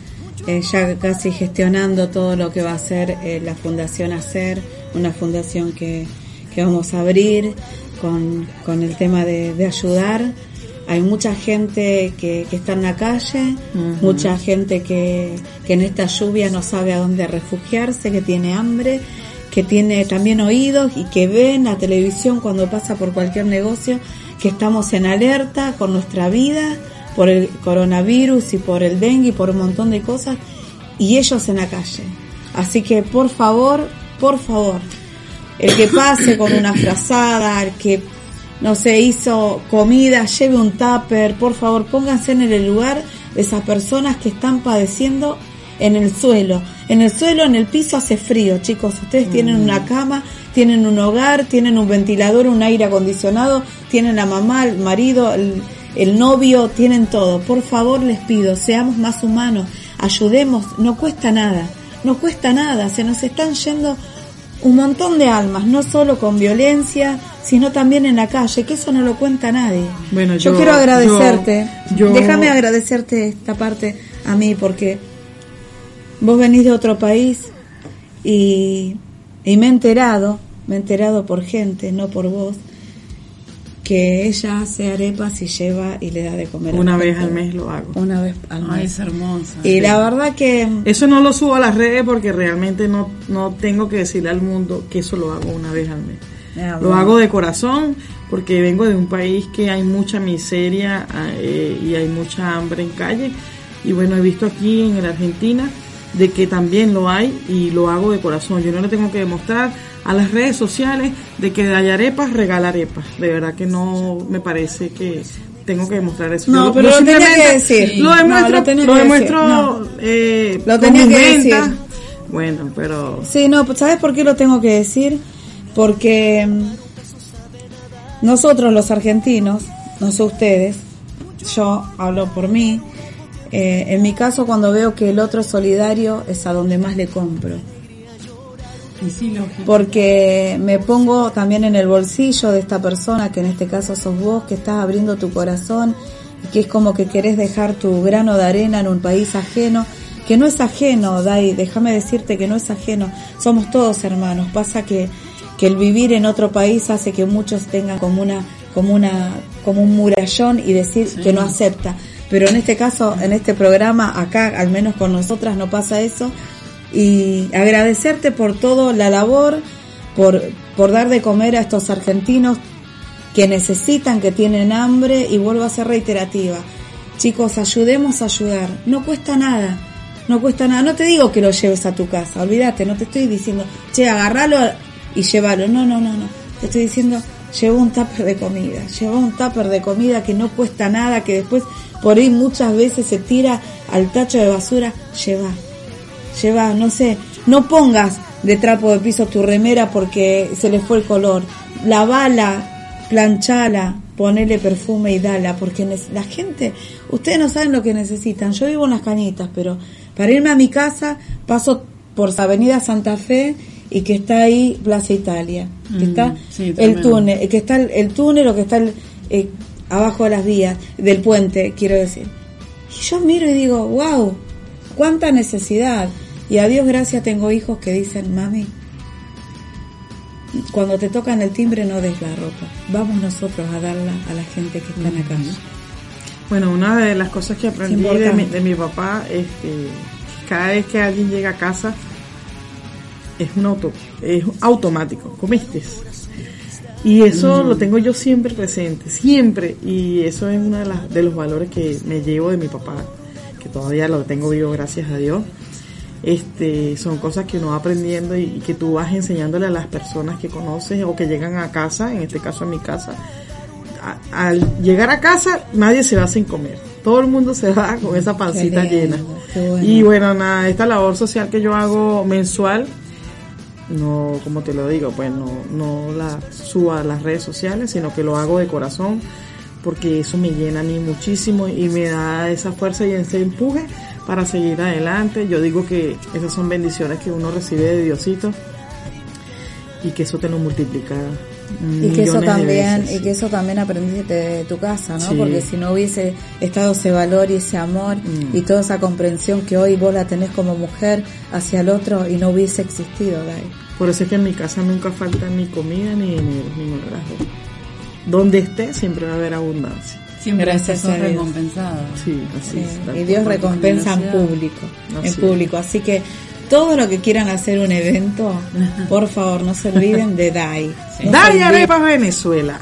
eh, ya casi gestionando todo lo que va a ser eh, la Fundación Hacer, una fundación que, que vamos a abrir con, con el tema de, de ayudar. Hay mucha gente que, que está en la calle, mucha gente que, que en esta lluvia no sabe a dónde refugiarse, que tiene hambre, que tiene también oídos y que ve en la televisión cuando pasa por cualquier negocio que estamos en alerta con nuestra vida por el coronavirus y por el dengue y por un montón de cosas y ellos en la calle. Así que por favor, por favor, el que pase con una frazada, el que no se hizo comida, lleve un tupper, por favor, pónganse en el lugar de esas personas que están padeciendo en el suelo. En el suelo, en el piso hace frío, chicos. Ustedes tienen una cama, tienen un hogar, tienen un ventilador, un aire acondicionado, tienen la mamá, el marido, el, el novio, tienen todo. Por favor, les pido, seamos más humanos, ayudemos, no cuesta nada, no cuesta nada, se nos están yendo un montón de almas, no solo con violencia, sino también en la calle, que eso no lo cuenta nadie. Bueno, yo, yo- quiero agradecerte, yo- yo- déjame agradecerte esta parte a mí, porque vos venís de otro país y, y me he enterado, me he enterado por gente, no por vos, que ella hace arepas y lleva y le da de comer. Una vez al mes lo hago. Una vez al Ay, mes. es hermosa. Y la verdad que Eso no lo subo a las redes porque realmente no, no tengo que decirle al mundo que eso lo hago una vez al mes. Ah, Lo hago de corazón porque vengo de un país que hay mucha miseria eh, y hay mucha hambre en calle. Y bueno, he visto aquí en la Argentina de que también lo hay y lo hago de corazón. Yo no le tengo que demostrar a las redes sociales de que hay arepas, regala arepas. De verdad que no me parece que tengo que demostrar eso. No, Yo- pero yo lo tenía que decir. Lo No, demuestro, lo lo demuestro decir. No. eh, Lo tenía que decir. ventas. Bueno, pero Sí, no, pues, ¿sabes por qué lo tengo que decir? Porque mm, nosotros los argentinos, no sé ustedes, yo hablo por mí, eh, en mi caso cuando veo que el otro es solidario es a donde más le compro. Porque me pongo también en el bolsillo de esta persona, que en este caso sos vos, que estás abriendo tu corazón, y que es como que querés dejar tu grano de arena en un país ajeno, que no es ajeno, Dai, déjame decirte que no es ajeno, somos todos hermanos, pasa que, que el vivir en otro país hace que muchos tengan como una, como una, como un murallón y decir que no acepta. Pero en este caso, en este programa, acá, al menos con nosotras, no pasa eso, y agradecerte por todo la labor, por, por dar de comer a estos argentinos que necesitan, que tienen hambre y vuelvo a ser reiterativa. Chicos, ayudemos a ayudar. No cuesta nada. No cuesta nada. No te digo que lo lleves a tu casa. Olvídate, no te estoy diciendo, che, agarralo y llévalo. No, no, no, no. Te estoy diciendo, lleva un tupper de comida. Lleva un tupper de comida que no cuesta nada, que después por ahí muchas veces se tira al tacho de basura. Lleva lleva, no sé, no pongas de trapo de piso tu remera porque se le fue el color. Lavala, planchala, ponele perfume y dala, porque la gente, ustedes no saben lo que necesitan. Yo vivo en las cañitas, pero para irme a mi casa paso por Avenida Santa Fe y que está ahí Plaza Italia, que Mm, está sí, el túnel, que está el, el túnel o que está el, eh, abajo de las vías, del puente, quiero decir. Y yo miro y digo, wow, cuánta necesidad. Y a Dios gracias tengo hijos que dicen, mami, cuando te tocan el timbre no des la ropa. Vamos nosotros a darla a la gente que está en la calle. Bueno, una de las cosas que aprendí de mi, de mi papá, este, cada vez que alguien llega a casa, es un auto, es automático, comiste. Y eso lo tengo yo siempre presente, siempre. Y eso es uno de, las, de los valores que me llevo de mi papá, que todavía lo tengo vivo, gracias a Dios. Este, son cosas que uno va aprendiendo y, y que tú vas enseñándole a las personas que conoces o que llegan a casa, en este caso a mi casa, a- al llegar a casa nadie se va sin comer. Todo el mundo se va con esa pancita lindo, llena. bueno. Y bueno, nada, esta labor social que yo hago mensual, no, como te lo digo, pues no, no la subo a las redes sociales, sino que lo hago de corazón, porque eso me llena a muchísimo y me da esa fuerza y ese empuje para seguir adelante. Yo digo que esas son bendiciones que uno recibe de Diosito y que eso te lo multiplica. Y que eso también, veces. y que eso también aprendiste de tu casa, ¿no? Sí. Porque si no hubiese estado ese valor y ese amor Mm. y toda esa comprensión que hoy vos la tenés como mujer hacia el otro y no hubiese existido, Dai. Por eso es que en mi casa nunca falta ni comida ni dinero, ni nada. Donde esté siempre va a haber abundancia. Siempre Gracias sos a Dios. recompensada. Sí, así Sí, es, tal y Dios recompensa en público, Así en público. Así que todo lo que quieran hacer un evento, por favor, no se olviden de Dai. Dale olviden. arepas Venezuela.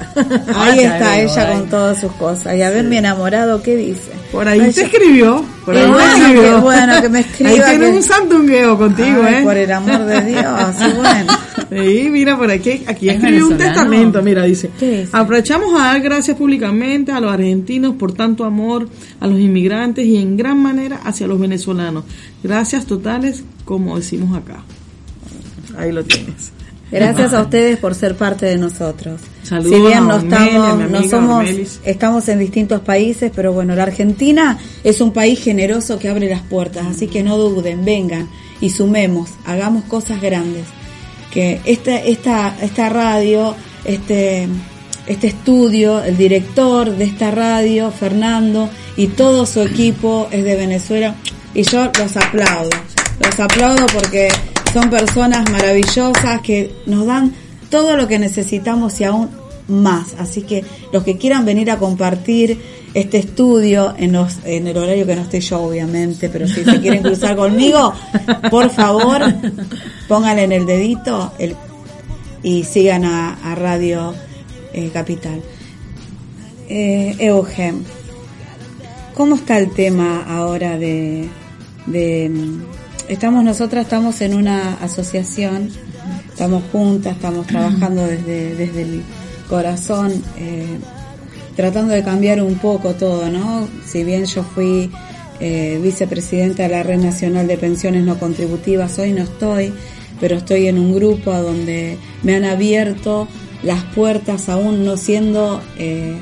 Ahí Ay, está Dai, ella Dai. con todas sus cosas. Y a ver, mi enamorado, ¿qué dice? Por ahí te escribió. Por ahí te bueno, escribió. qué bueno que me escriba, Ahí tienes que- un sandungueo contigo, Ay, ¿eh? por el amor de Dios, y bueno. Sí, mira, por aquí, aquí ¿Es escribió un testamento, mira, dice, ¿Qué dice? aprovechamos a dar gracias públicamente a los argentinos por tanto amor a los inmigrantes y en gran manera hacia los venezolanos. Gracias totales, como decimos acá. Ahí lo tienes. Gracias a ustedes por ser parte de nosotros. Saludos si bien no estamos, no somos, Ormelis. estamos en distintos países, pero bueno, la Argentina es un país generoso que abre las puertas, así que no duden, vengan y sumemos, hagamos cosas grandes. Que esta, esta, esta radio, este, este estudio, el director de esta radio, Fernando, y todo su equipo es de Venezuela, y yo los aplaudo, los aplaudo porque son personas maravillosas que nos dan todo lo que necesitamos y aún más. Así que los que quieran venir a compartir este estudio en, los, en el horario que no estoy yo, obviamente, pero si se quieren cruzar conmigo, por favor, pónganle en el dedito el, y sigan a, a Radio eh, Capital. Eh, Eugen, ¿cómo está el tema ahora de, de, estamos nosotras, estamos en una asociación, estamos juntas, estamos trabajando desde, desde el corazón, eh, tratando de cambiar un poco todo, ¿no? Si bien yo fui eh, vicepresidenta de la Red Nacional de Pensiones No Contributivas, hoy no estoy, pero estoy en un grupo donde me han abierto las puertas aún no siendo eh,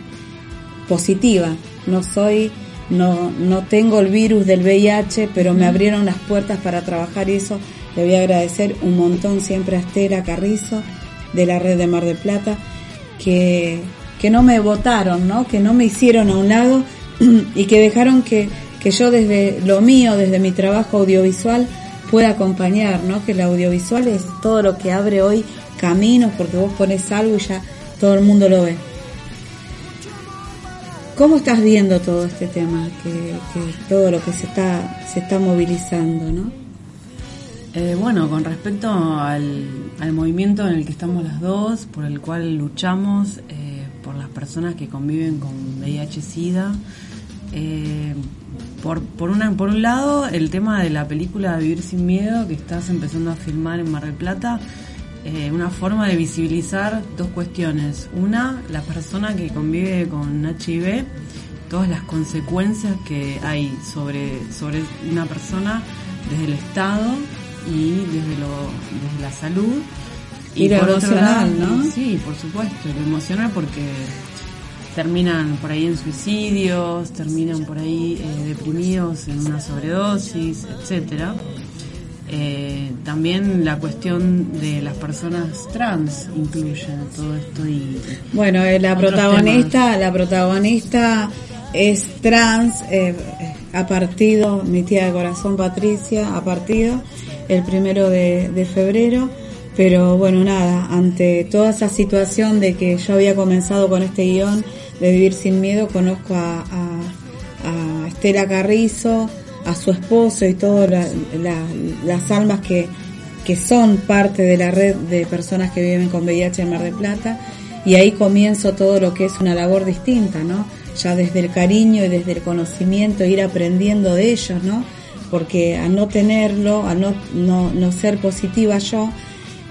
positiva, no soy no, no tengo el virus del VIH, pero me abrieron las puertas para trabajar eso le voy a agradecer un montón siempre a Estela Carrizo de la red de Mar del Plata, que, que no me votaron, ¿no? que no me hicieron a un lado y que dejaron que, que yo desde lo mío, desde mi trabajo audiovisual, pueda acompañar, ¿no? que el audiovisual es todo lo que abre hoy caminos, porque vos pones algo y ya todo el mundo lo ve. ¿Cómo estás viendo todo este tema, que, todo lo que se está, se está movilizando, no? Eh, bueno, con respecto al, movimiento en el que estamos las dos, por el cual luchamos eh, por las personas que conviven con VIH-Sida, eh, por, por, una, por un lado, el tema de la película Vivir sin Miedo, que estás empezando a filmar en Mar del Plata, eh, una forma de visibilizar dos cuestiones. Una, la persona que convive con HIV, todas las consecuencias que hay sobre, sobre una persona desde el Estado y desde, lo, desde la salud. Y, lo emocional, ¿no? Sí, por supuesto, lo emocional porque terminan por ahí en suicidios, terminan por ahí eh, deprimidos en una sobredosis, etcétera. Eh, también la cuestión de las personas trans incluye todo esto y bueno eh, la protagonista la protagonista es trans eh, ha partido mi tía de corazón Patricia ha partido el primero de, febrero pero bueno nada ante toda esa situación de que yo había comenzado con este guion de vivir sin miedo conozco a, a Estela Carrizo a su esposo y todas las almas que, que son parte de la red de personas que viven con VIH en Mar del Plata y ahí comienzo todo lo que es una labor distinta, ¿no? Ya desde el cariño y desde el conocimiento, ir aprendiendo de ellos, ¿no? Porque al no tenerlo, al no, no, no ser positiva yo,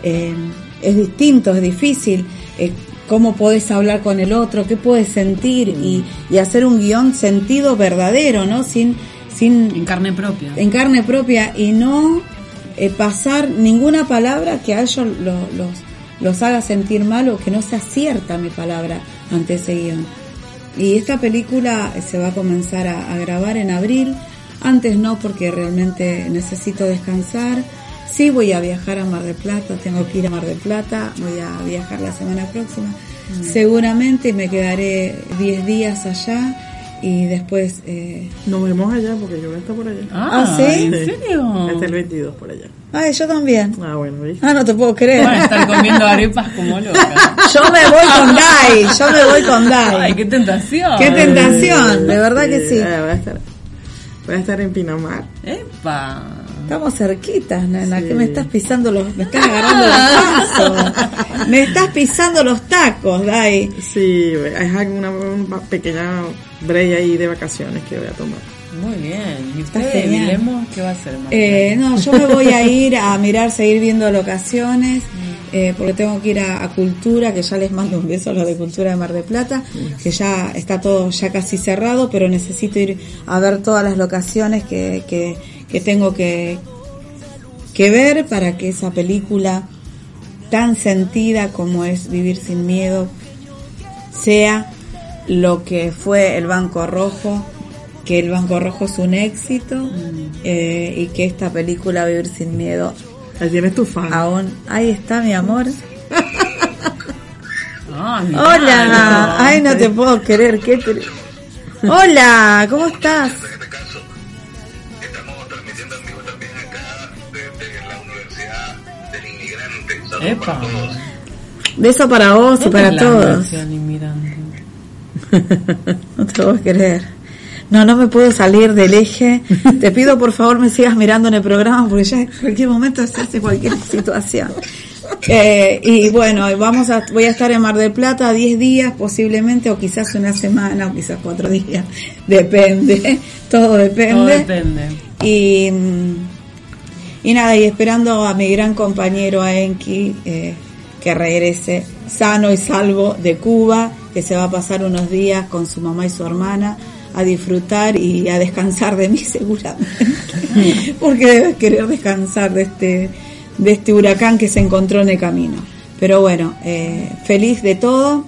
eh, es distinto, es difícil. Eh, ¿Cómo podés hablar con el otro? ¿Qué puedes sentir? Y, y hacer un guion sentido verdadero, ¿no? Sin en carne propia. En carne propia y no eh, pasar ninguna palabra que a ellos los, los haga sentir mal o que no sea cierta mi palabra ante ese guion. Y esta película se va a comenzar a, grabar en abril. Antes no, porque realmente necesito descansar. Sí voy a viajar a Mar del Plata, tengo que ir a Mar del Plata, voy a viajar la semana próxima. Seguramente me quedaré 10 días allá y después... Eh... Nos vemos allá porque yo voy a estar por allá. Ah, ¿Ah ¿sí? ¿En serio? Hasta el 22 por allá. Ay, yo también. Ah, bueno, ¿viste? Ah, no te puedo creer. Van a estar comiendo arepas como loca. yo me voy con Dai, yo me voy con Dai. Ay, qué tentación. Qué tentación, de verdad que sí. voy, a estar, voy a estar en Pinamar. ¡Epa! Estamos cerquitas, nena, que me estás pisando los, me estás agarrando los tacos. me estás pisando los tacos, Dai. Sí, es una, una pequeña break ahí de vacaciones que voy a tomar. Muy bien. ¿Y usted, Milemo, qué va a hacer? Eh, no, yo me voy a ir a mirar, seguir viendo locaciones, mm. eh, porque tengo que ir a, Cultura, que ya les mando un beso a los de Cultura de Mar de Plata, que ya está todo ya casi cerrado, pero necesito ir a ver todas las locaciones que, que que tengo que, que ver para que esa película tan sentida como es Vivir sin Miedo sea lo que fue el Banco Rojo, que el Banco Rojo es un éxito mm. eh, y que esta película Vivir sin Miedo... Ahí tienes tu fan. Aún, ahí está mi amor. Hola, ay no te puedo creer, ¿qué Hola, ¿cómo estás? Epa. Beso para vos y para todos. no te lo voy a creer. No, no me puedo salir del eje. Te pido por favor me sigas mirando en el programa porque ya en cualquier momento se hace cualquier situación. Eh, y bueno, vamos a, voy a estar en Mar del Plata 10 días posiblemente o quizás una semana o quizás cuatro días. Depende, todo depende. Todo depende. Y Y nada, y esperando a mi gran compañero a Enki eh, que regrese sano y salvo de Cuba, que se va a pasar unos días con su mamá y su hermana a disfrutar y a descansar de mí seguramente, porque debe querer descansar de este, de este huracán que se encontró en el camino. Pero bueno, eh, feliz de todo.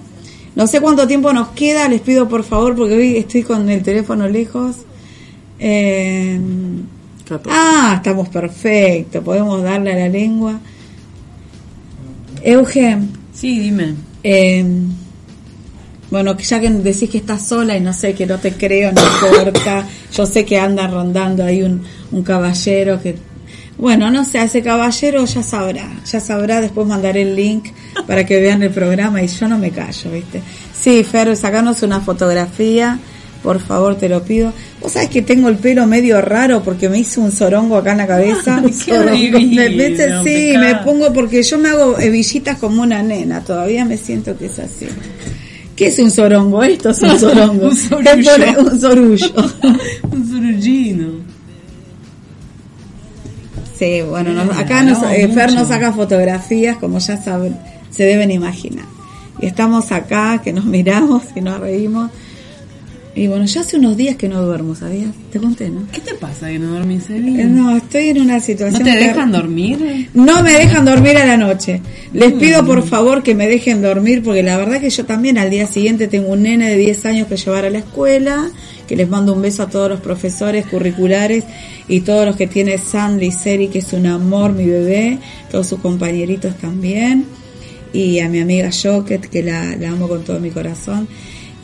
No sé cuánto tiempo nos queda, les pido por favor, porque hoy estoy con el teléfono lejos. Eh, ah, estamos perfectos, podemos darle a la lengua. Eugen. Sí, dime. Eh, bueno, ya que decís que estás sola y no sé, que no te creo, no importa. Yo sé que anda rondando ahí un, un caballero que... Bueno, no sé, ese caballero ya sabrá, ya sabrá, después mandaré el link para que vean el programa y yo no me callo, ¿viste? Sí, Fer, sacanos una fotografía, por favor, te lo pido. Vos sabés que tengo el pelo medio raro porque me hice un sorongo acá en la cabeza. Qué Sorongo. divino, Me- sí, pecado. me pongo porque yo me hago hebillitas como una nena, todavía me siento que es así. ¿Qué es un sorongo? Esto es un sorongo. Un sorullo. Un sorullo. Un surullino. Sí, bueno, nos- Ah, acá nos, no, eh, Fer nos saca fotografías, como ya saben, se deben imaginar. Y estamos acá, que nos miramos y nos reímos. Y bueno, ya hace unos días que no duermo, ¿sabías? Te conté, ¿no? ¿Qué te pasa que no dormís, Evi? Eh, No, estoy en una ¿No situación... te ter- dejan dormir? No me dejan dormir a la noche. Les pido por favor que me dejen dormir porque la verdad que yo también al día siguiente tengo un nene de 10 años que llevar a la escuela, que les mando un beso a todos los profesores curriculares y todos los que tiene Sandra y Seri, que es un amor, mi bebé, todos sus compañeritos también, y a mi amiga Joket, que la, la amo con todo mi corazón,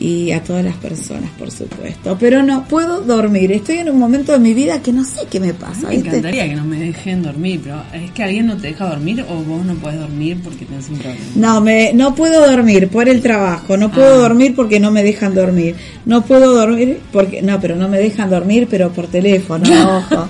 y a todas las personas, por supuesto. Pero no puedo dormir, estoy en un momento de mi vida que no sé qué me pasa. Me encantaría que no me dejen dormir, pero ¿es que alguien no te deja dormir o vos no puedes dormir porque tenés un problema? No, me, no puedo dormir por el trabajo, no puedo Ah. dormir porque no me dejan dormir, no puedo dormir porque, no, pero no me dejan dormir, pero por teléfono, ojo.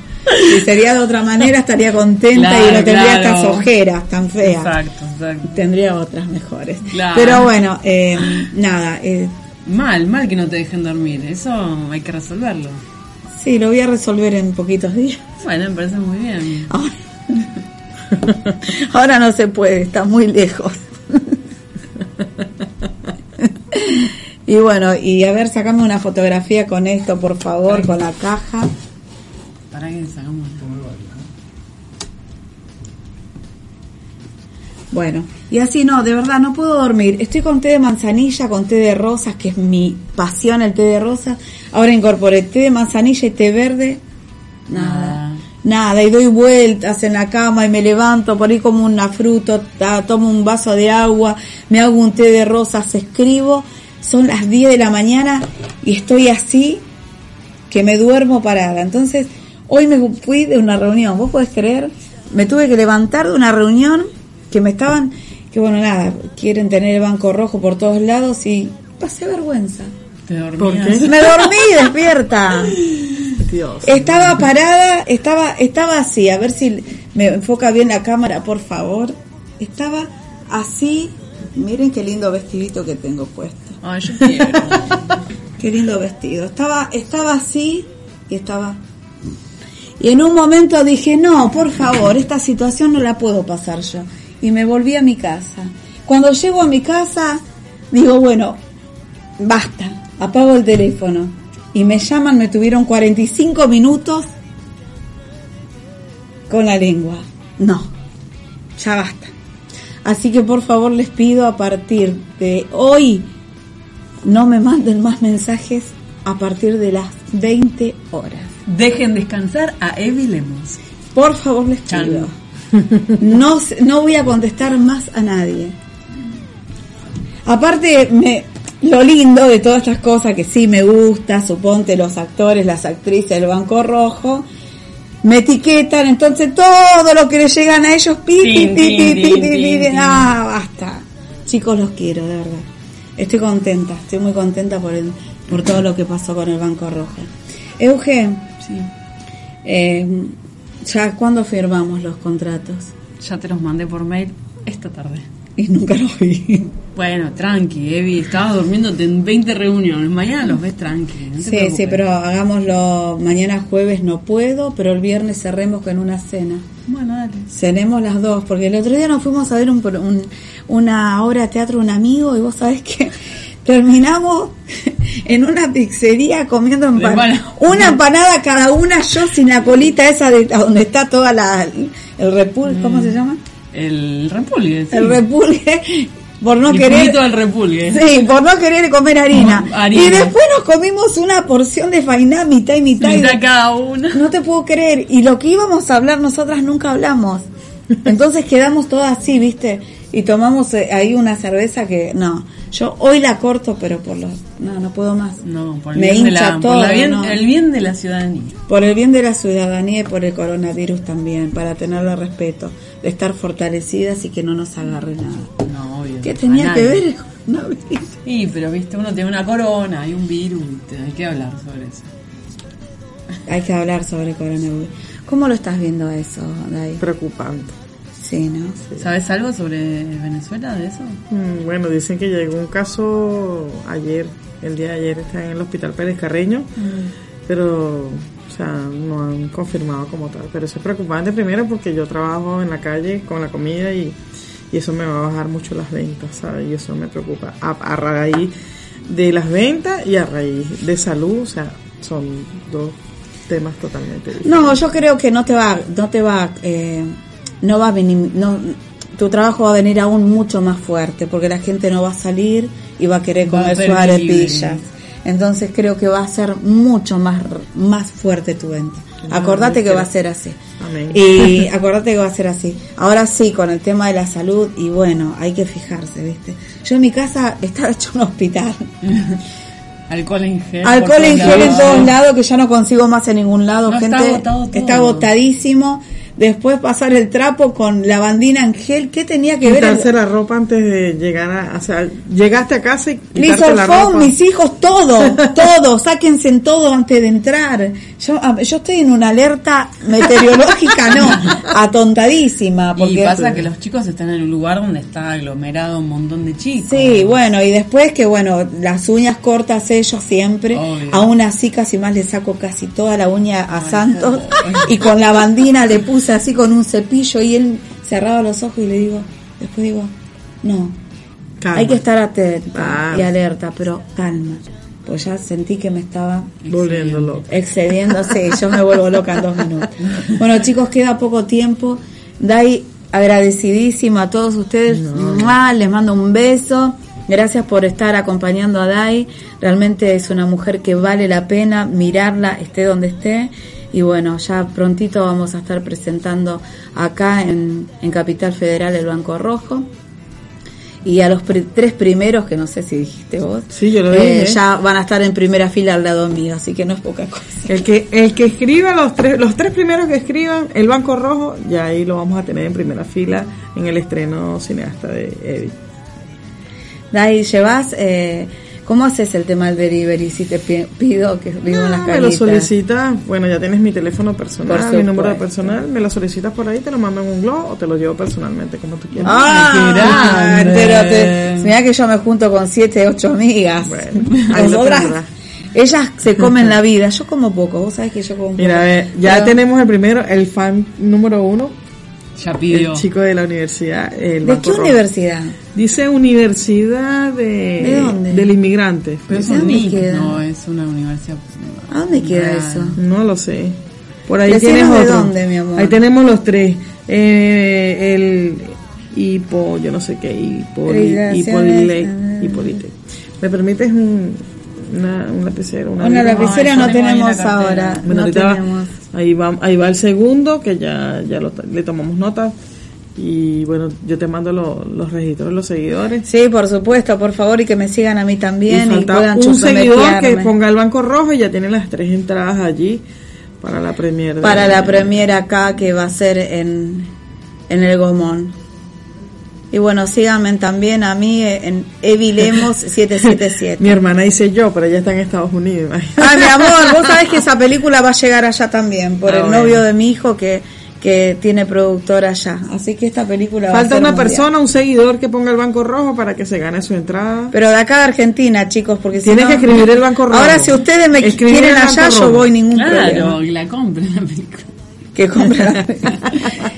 Si sería de otra manera estaría contenta y no tendría claro. estas ojeras tan feas. Exacto, exacto. Tendría otras mejores. Claro. Pero bueno, eh, nada, eh, Mal, mal que no te dejen dormir, eso hay que resolverlo. sí, lo voy a resolver en poquitos días. Bueno, me parece muy bien. Ahora, ahora no se puede, está muy lejos. Y bueno, y a ver, sacame una fotografía con esto, por favor, con la caja. Para que sacamos. Bueno, y así no, de verdad, no puedo dormir. Estoy con té de manzanilla, con té de rosas, que es mi pasión el té de rosas. Ahora incorporé té de manzanilla y té verde. Nada. Nada, y doy vueltas en la cama y me levanto por ahí como una fruta, ta- tomo un vaso de agua, me hago un té de rosas, escribo. Son las 10 de la mañana y estoy así que me duermo parada. Entonces, hoy me fui de una reunión, ¿vos podés creer? Me tuve que levantar de una reunión que me estaban, que bueno, nada, quieren tener el banco rojo por todos lados y pasé vergüenza. Te dormías. Me dormí despierta. Dios. Estaba parada, estaba, estaba así, a ver si me enfoca bien la cámara, por favor. Estaba así, miren qué lindo vestidito que tengo puesto. Ay, yo quiero. Qué lindo vestido. Estaba, estaba así y estaba. Y en un momento dije, no, por favor, esta situación no la puedo pasar yo. Y me volví a mi casa. Cuando llego a mi casa, digo, bueno, basta, apago el teléfono. Y me llaman, me tuvieron 45 minutos con la lengua. No, ya basta. Así que por favor les pido a partir de hoy no me manden más mensajes a partir de las 20 horas. Dejen descansar a Evi Lemos. Por favor les pido. No, no voy a contestar más a nadie. Aparte, me, lo lindo de todas estas cosas que sí me gusta, suponte los actores, las actrices del Banco Rojo, me etiquetan, entonces todo lo que le llegan a ellos, pi, pi, pi, pi, pi, ah, basta. Chicos, los quiero, de verdad. Estoy contenta, estoy muy contenta por, el, por todo lo que pasó con el Banco Rojo. Eugen, Sí. eh, ¿ya cuándo firmamos los contratos? Ya te los mandé por mail esta tarde. Y nunca los vi. Bueno, tranqui, Evi. Estabas durmiéndote en 20 reuniones. Mañana los ves tranqui. no te Sí, preocupes. sí, pero hagámoslo mañana jueves no puedo, pero el viernes cerremos con una cena. Bueno, dale. Cenemos las dos, porque el otro día nos fuimos a ver un, pro- un- una obra de teatro de un amigo y vos sabés que terminamos en una pizzería comiendo empanadas. Empanada. Una empanada cada una, yo sin la colita esa de donde está toda la el repul, ¿cómo se llama? El repulgue. sí. El repulgue por no el querer del repulgue. Sí, por no querer comer harina. Harina. Y después nos comimos una porción de fainá, mitad y mitad. Mitad cada una. no te puedo creer. Y lo que íbamos a hablar nosotras nunca hablamos. Entonces quedamos todas así, ¿viste? Y tomamos eh, ahí una cerveza que, no, yo hoy la corto, pero por lo, no, no puedo más. No, por el, Me bien, de hincha la, todo, por la bien- ¿no? el bien de la ciudadanía. Por el bien de la ciudadanía y por el coronavirus también, para tenerle respeto, de estar fortalecidas y que no nos agarre nada. No, obvio. ¿Qué tenía que ver el coronavirus? Sí, pero viste, uno tiene una corona, hay un virus, hay que hablar sobre eso. Hay que hablar sobre el coronavirus. ¿Cómo lo estás viendo eso, Dai? Preocupante. Sí, ¿no? ¿Sabes algo sobre Venezuela de eso? Mm, Bueno, dicen que llegó un caso ayer, el día de ayer está en el hospital Pérez Carreño, Mm. pero, o sea, no han confirmado como tal. Pero eso es preocupante primero porque yo trabajo en la calle con la comida y, y eso me va a bajar mucho las ventas, ¿sabes? Y eso me preocupa. A, a raíz de las ventas y a raíz de salud, o sea, son dos temas totalmente diferentes. No, yo creo que no te va, no te va, eh, no va a venir, no, tu trabajo va a venir aún mucho más fuerte, porque la gente no va a salir y va a querer Va comer sus arepillas. Entonces creo que va a ser mucho más, más fuerte tu venta. Acordate que va a ser así. Amén. Y acordate que va a ser así. Ahora sí, con el tema de la salud, y bueno, hay que fijarse, ¿viste? Yo en mi casa estaba hecho un hospital. Alcohol en gel. Alcohol en todos gel en lados. todos lados, que ya no consigo más en ningún lado, No, gente. está agotado todo. está agotadísimo. Después pasar el trapo con lavandina en gel. ¿Qué tenía que ver? Quitarse el- la ropa antes de llegar a, o sea, llegaste a casa y quitarte la ropa. mis hijos, todo, todo, sáquense en todo antes de entrar. Yo, a- yo estoy en una alerta meteorológica, no, atontadísima. Porque, Y pasa que los chicos están en un lugar donde está aglomerado un montón de chicos. Sí, bueno, y después que, bueno, las uñas cortas ellos siempre, Obvio. aún así casi más le saco casi toda la uña a Santos y con la bandina le puse así con un cepillo y él cerraba los ojos y le digo, después digo, no, Calma. hay que estar atenta Ah. y alerta, pero calma, pues ya sentí que me estaba Volviendo loco. excediéndose, yo me vuelvo loca en dos minutos. Bueno chicos, queda poco tiempo. Dai, agradecidísima a todos ustedes. ¡Mua! Les mando un beso. Gracias por estar acompañando a Dai. Realmente es una mujer que vale la pena mirarla, esté donde esté. Y bueno, ya prontito vamos a estar presentando acá en, en Capital Federal el Banco Rojo. Y a los tres primeros, que no sé si dijiste vos, Sí, yo lo eh, dije. ya van a estar en primera fila al lado mío, así que no es poca cosa. El que, el que escriba los tres, los tres primeros que escriban el Banco Rojo, ya ahí lo vamos a tener en primera fila en el estreno cineasta de Eddie. Dai, llevas, eh, ¿cómo haces el tema del delivery si te pi- pido que vivo en las Ah, me lo solicitas, bueno, ya tienes mi teléfono Por personal, mi número personal, me lo solicitas por ahí, te lo mando en un blog o te lo llevo personalmente, como tú quieras. Ah, grande. pero te, mira que yo me junto con siete, ocho amigas. Bueno, ahí lo ellas se comen la vida, yo como poco, vos sabés que yo como Mira, a poco. ver, ya Pero, tenemos el primero, el fan número uno, Ya pidió. el chico de la universidad, el ¿De qué Rojo. universidad? Dice Universidad de, ¿De dónde? del Inmigrante. Pero es ¿De un NIC, no, es una universidad. ¿A dónde queda real. eso? No lo sé. Por ahí tienes otro. dónde, mi amor. Ahí tenemos los tres. Eh, el hipo, yo no sé qué, Relaciones, hipolile, ah. hipolite. ¿Me permites un, una, un lapicero? Una Una lapicera no ahí tenemos la ahora, Bueno, no va- tenemos. ahí va, ahí va el segundo, que ya, ya lo, le tomamos nota. Y bueno, yo te mando lo- los registros los seguidores. Sí, por supuesto, por favor, y que me sigan a mí también y y, falta puedan un seguidor que ponga el banco rojo y ya tiene las tres entradas allí para la premier. para la premiera acá que va a ser en, en el Gomón. Y bueno, síganme también a mí en Evilemos 777. Mi hermana dice yo, pero ella está en Estados Unidos. imagínate. Ay, mi amor, vos sabés que esa película va a llegar allá también, por Ah, el bueno. novio de mi hijo que, que tiene productor allá. Así que esta película va a Falta ser una mundial. persona, un seguidor que ponga el banco rojo para que se gane su entrada. Pero de acá de Argentina, chicos, porque si Tienes no- que escribir el Banco Rojo. Ahora, si ustedes me Escribir quieren allá, yo voy, ningún Claro, problema. que la compren la película. Que compren la película.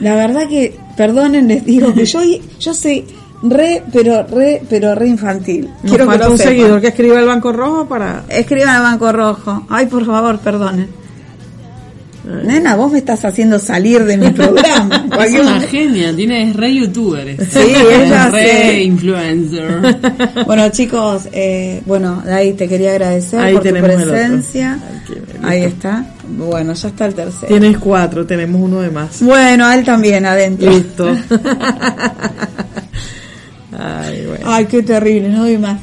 La verdad que, perdonen, les digo que yo, yo soy re, pero re, pero re infantil. Nos Quiero que un sepan. seguidor que escriba el Banco Rojo para... Escriban al Banco Rojo. Ay, por favor, perdonen. Nena, vos me estás haciendo salir de mi programa. Es una genia, tiene es re youtuber. Sí, ella es re sí. influencer. Bueno, chicos, eh, bueno, ahí te quería agradecer Ahí por tu presencia. Ahí está. Bueno, ya está el tercero. Tienes cuatro, tenemos uno de más. Bueno, a él también adentro. Listo. Ay, bueno. Ay, qué terrible, no doy más.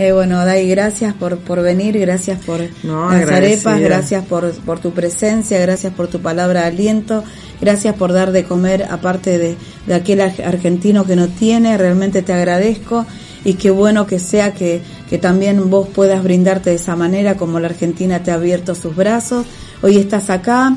Eh, bueno, Dai, gracias por, por venir, gracias por No, las agradecida. arepas, gracias por, por tu presencia, gracias por tu palabra de aliento, gracias por dar de comer aparte de, de aquel ar- argentino que no tiene, realmente te agradezco y qué bueno que sea que, que también vos puedas brindarte de esa manera como la Argentina te ha abierto sus brazos. Hoy estás acá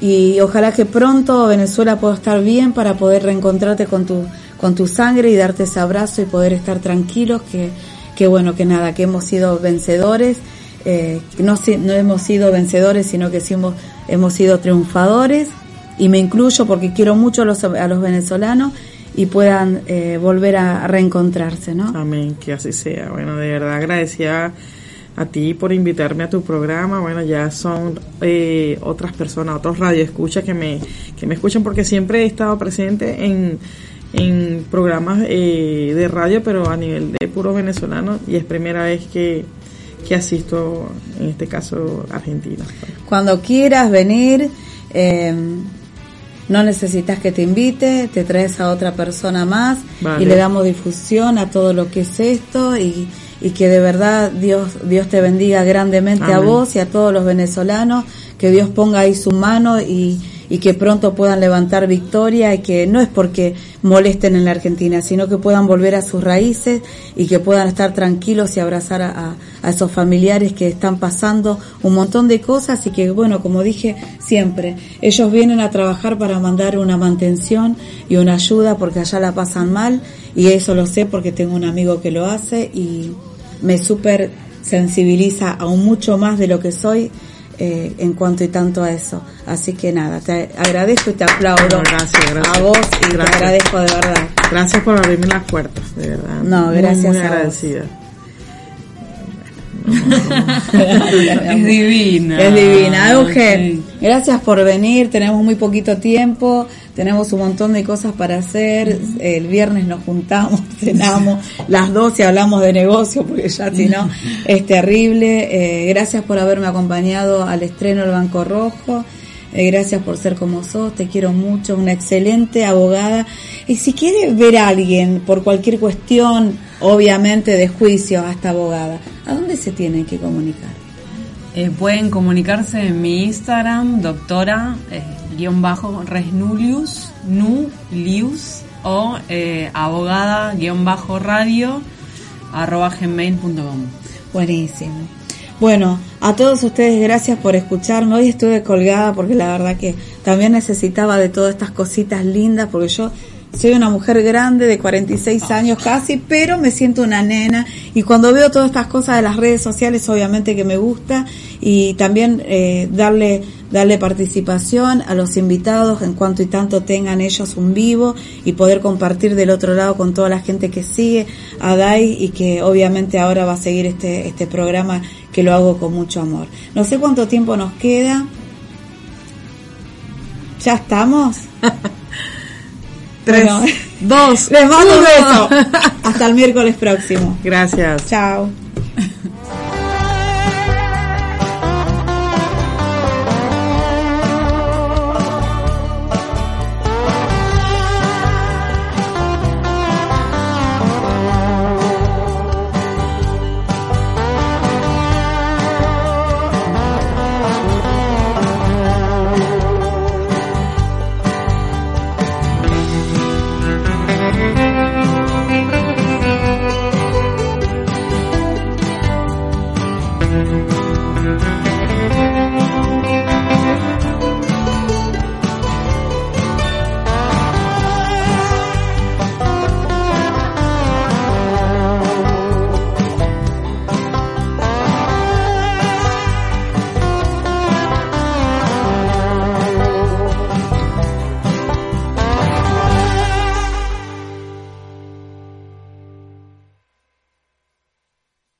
y ojalá que pronto Venezuela pueda estar bien para poder reencontrarte con tu, con tu sangre y darte ese abrazo y poder estar tranquilos que, que bueno, que nada, que hemos sido vencedores, eh, no, no hemos sido vencedores, sino que hemos, hemos sido triunfadores y me incluyo porque quiero mucho a los, a los venezolanos y puedan eh, volver a reencontrarse, ¿no? Amén, que así sea. Bueno, de verdad agradecida a ti por invitarme a tu programa. Bueno, ya son eh, otras personas, otros radioescuchas que me, que me escuchan porque siempre he estado presente en, en programas eh, de radio, pero a nivel de puro venezolano y es primera vez que, que asisto, en este caso, Argentina. Cuando quieras venir, eh, no necesitas que te invite, te traes a otra persona más Vale. y le damos difusión a todo lo que es esto y, y que de verdad Dios, Dios te bendiga grandemente a vos y a todos los venezolanos, que Dios ponga ahí su mano y, y que pronto puedan levantar victoria y que no es porque molesten en la Argentina, sino que puedan volver a sus raíces y que puedan estar tranquilos y abrazar a, a- esos familiares que están pasando un montón de cosas y que, bueno, como dije siempre, ellos vienen a trabajar para mandar una mantención y una ayuda porque allá la pasan mal y eso lo sé porque tengo un amigo que lo hace y me súper sensibiliza aún mucho más de lo que soy eh, en cuanto y tanto a eso. Así que nada, te agradezco y te aplaudo No, gracias, gracias. a vos y te Gracias. agradezco de verdad. Gracias por abrirme las puertas, de verdad. No, Muy, gracias Muy a vos. agradecida. es divina. Es divina. Eugen, sí. gracias por venir. Tenemos muy poquito tiempo, tenemos un montón de cosas para hacer. El viernes nos juntamos, cenamos, las dos y hablamos de negocio, porque ya si no es terrible. Eh, gracias por haberme acompañado al estreno del Banco Rojo. Eh, gracias por ser como sos, te quiero mucho, una excelente abogada. Y si quiere ver a alguien por cualquier cuestión, obviamente de juicio a esta abogada, ¿a dónde se tiene que comunicar? Eh, pueden comunicarse en mi Instagram, doctora, guion bajo, resnulius, nulius, o eh, abogada, guion bajo, radio, arroba gmail.com. Buenísimo. Bueno, a todos ustedes gracias por escucharme. Hoy estuve colgada porque la verdad que también necesitaba de todas estas cositas lindas porque yo soy una mujer grande de 46 años casi, pero me siento una nena y cuando veo todas estas cosas de las redes sociales obviamente que me gusta y también eh, darle darle participación a los invitados en cuanto y tanto tengan ellos un vivo y poder compartir del otro lado con toda la gente que sigue a DAI y que obviamente ahora va a seguir este, este programa que lo hago con mucho amor. No sé cuánto tiempo nos queda. ¿Ya estamos? tres bueno, 2, les mando un beso. Hasta el miércoles próximo. Gracias. Chao.